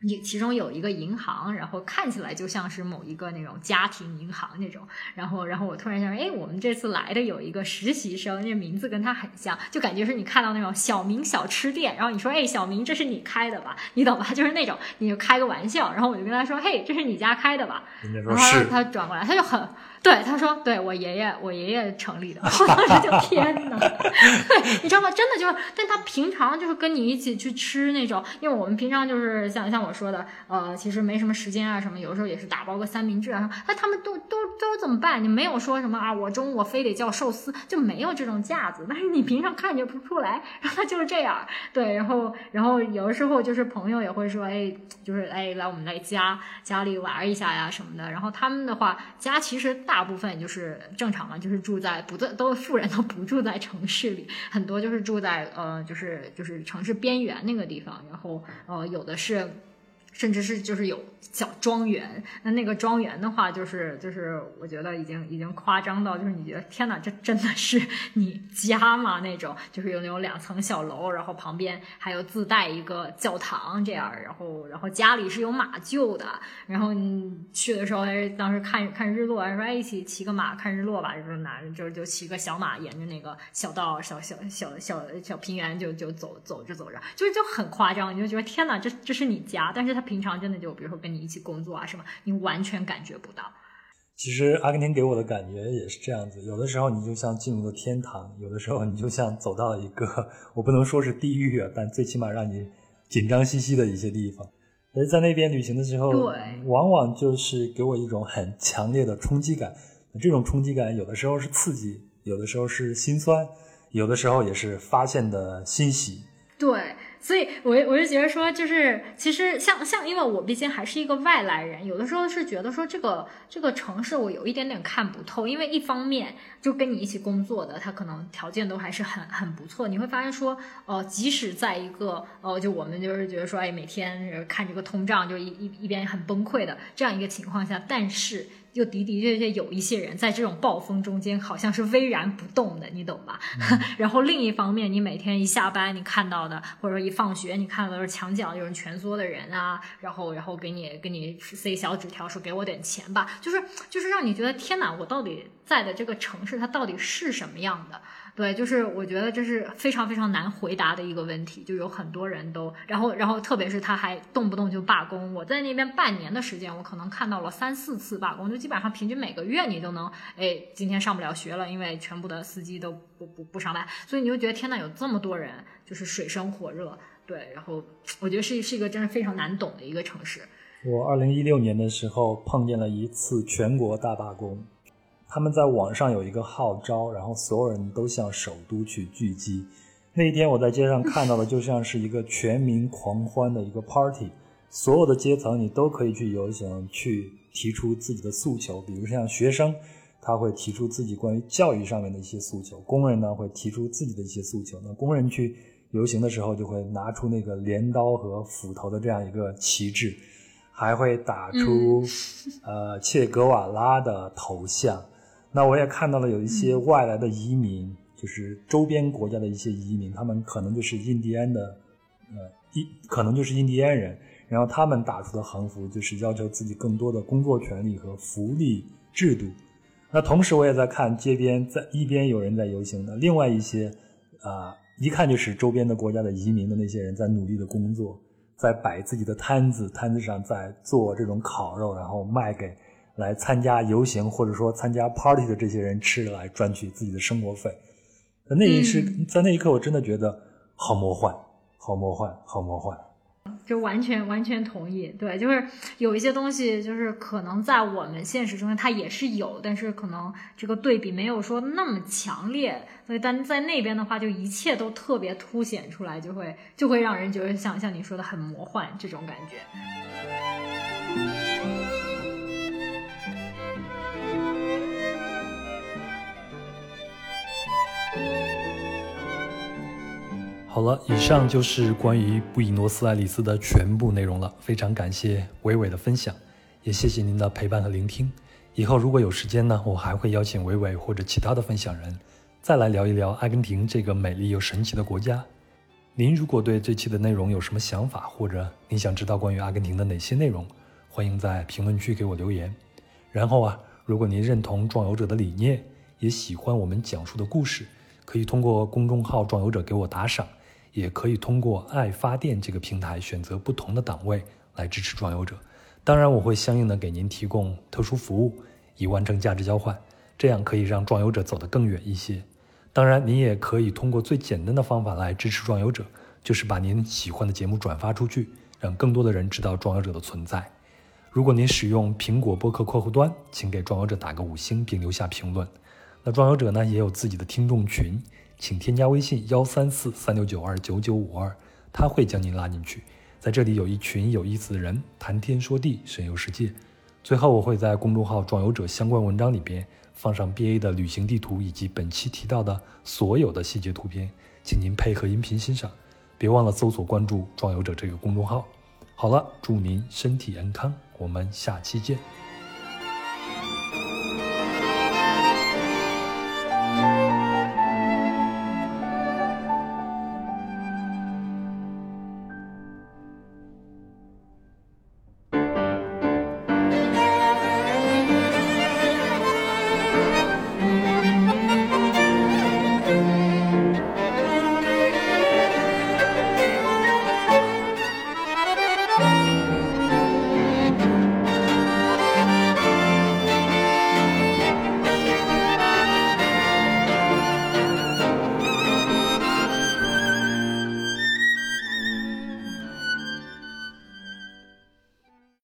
A: 你其中有一个银行，然后看起来就像是某一个那种家庭银行那种，然后，然后我突然想，哎，我们这次来的有一个实习生，那名字跟他很像，就感觉是你看到那种小明小吃店，然后你说，哎，小明，这是你开的吧？你懂吧？就是那种，你就开个玩笑，然后我就跟他说，嘿，这是你家开的吧？然后他转过来，他就很。对，他说，对我爷爷，我爷爷成立的。我当时就天哪，对，你知道吗？真的就是，但他平常就是跟你一起去吃那种，因为我们平常就是像像我说的，呃，其实没什么时间啊什么，有时候也是打包个三明治啊。那他们都都都怎么办？你没有说什么啊？我中午我非得叫寿司，就没有这种架子。但是你平常看就不出来，然后他就是这样。对，然后然后有的时候就是朋友也会说，哎，就是哎，来我们来家家里玩一下呀什么的。然后他们的话，家其实大。大部分就是正常嘛，就是住在不在都富人都不住在城市里，很多就是住在呃就是就是城市边缘那个地方，然后呃有的是。甚至是就是有小庄园，那那个庄园的话，就是就是我觉得已经已经夸张到，就是你觉得天哪，这真的是 你家吗？那种就是有那种两层小楼，然后旁边还有自带一个教堂这样，然后然后家里是有马厩的，然后你去的时候还是当时看看日落，说一起骑个马看日落吧，就是拿就就骑个小马沿着那个小道小小小小小平原就就走走着走着，就是就很夸张，你就觉得天哪，这这是你家，但是他。平常真的就比如说跟你一起工作啊什么，你完全感觉不到。
B: 其实阿根廷给我的感觉也是这样子，有的时候你就像进入了天堂，有的时候你就像走到了一个我不能说是地狱啊，但最起码让你紧张兮兮的一些地方。而在那边旅行的时候，
A: 对，
B: 往往就是给我一种很强烈的冲击感。这种冲击感有的时候是刺激，有的时候是心酸，有的时候也是发现的欣喜。
A: 对。所以，我我就觉得说，就是其实像像，因为我毕竟还是一个外来人，有的时候是觉得说，这个这个城市我有一点点看不透。因为一方面，就跟你一起工作的，他可能条件都还是很很不错。你会发现说，呃，即使在一个呃，就我们就是觉得说，哎，每天看这个通胀，就一一一边很崩溃的这样一个情况下，但是。就的的确确有一些人在这种暴风中间好像是巍然不动的，你懂吧？然后另一方面，你每天一下班，你看到的或者说一放学，你看到的是墙角有人蜷缩的人啊，然后然后给你给你塞小纸条说给我点钱吧，就是就是让你觉得天哪，我到底在的这个城市它到底是什么样的？对，就是我觉得这是非常非常难回答的一个问题，就有很多人都，然后然后特别是他还动不动就罢工。我在那边半年的时间，我可能看到了三四次罢工，就基本上平均每个月你都能，哎，今天上不了学了，因为全部的司机都不不不上班，所以你就觉得天呐，有这么多人就是水深火热，对，然后我觉得是是一个真是非常难懂的一个城市。
B: 我二零一六年的时候碰见了一次全国大罢工。他们在网上有一个号召，然后所有人都向首都去聚集。那一天我在街上看到的就像是一个全民狂欢的一个 party，所有的阶层你都可以去游行，去提出自己的诉求。比如像学生，他会提出自己关于教育上面的一些诉求；工人呢会提出自己的一些诉求。那工人去游行的时候，就会拿出那个镰刀和斧头的这样一个旗帜，还会打出呃切格瓦拉的头像。那我也看到了有一些外来的移民，就是周边国家的一些移民，他们可能就是印第安的，呃，一可能就是印第安人，然后他们打出的横幅就是要求自己更多的工作权利和福利制度。那同时我也在看街边，在一边有人在游行的，另外一些，啊，一看就是周边的国家的移民的那些人在努力的工作，在摆自己的摊子，摊子上在做这种烤肉，然后卖给。来参加游行或者说参加 party 的这些人吃来赚取自己的生活费，那一时在那一刻我真的觉得好魔幻，好魔幻，好魔幻。
A: 就完全完全同意，对，就是有一些东西，就是可能在我们现实中它也是有，但是可能这个对比没有说那么强烈，所以但在那边的话，就一切都特别凸显出来，就会就会让人觉得像像你说的很魔幻这种感觉。
B: 好了，以上就是关于布宜诺斯艾利斯的全部内容了。非常感谢伟伟的分享，也谢谢您的陪伴和聆听。以后如果有时间呢，我还会邀请伟伟或者其他的分享人，再来聊一聊阿根廷这个美丽又神奇的国家。您如果对这期的内容有什么想法，或者您想知道关于阿根廷的哪些内容，欢迎在评论区给我留言。然后啊，如果您认同壮游者的理念，也喜欢我们讲述的故事，可以通过公众号“壮游者”给我打赏。也可以通过爱发电这个平台选择不同的档位来支持壮游者，当然我会相应的给您提供特殊服务，以完成价值交换，这样可以让壮游者走得更远一些。当然，您也可以通过最简单的方法来支持壮游者，就是把您喜欢的节目转发出去，让更多的人知道壮游者的存在。如果您使用苹果播客客户端，请给壮游者打个五星并留下评论。那壮游者呢也有自己的听众群。请添加微信幺三四三六九二九九五二，他会将您拉进去。在这里有一群有意思的人谈天说地，神游世界。最后，我会在公众号“壮游者”相关文章里边放上 BA 的旅行地图以及本期提到的所有的细节图片，请您配合音频欣赏。别忘了搜索关注“壮游者”这个公众号。好了，祝您身体安康，我们下期见。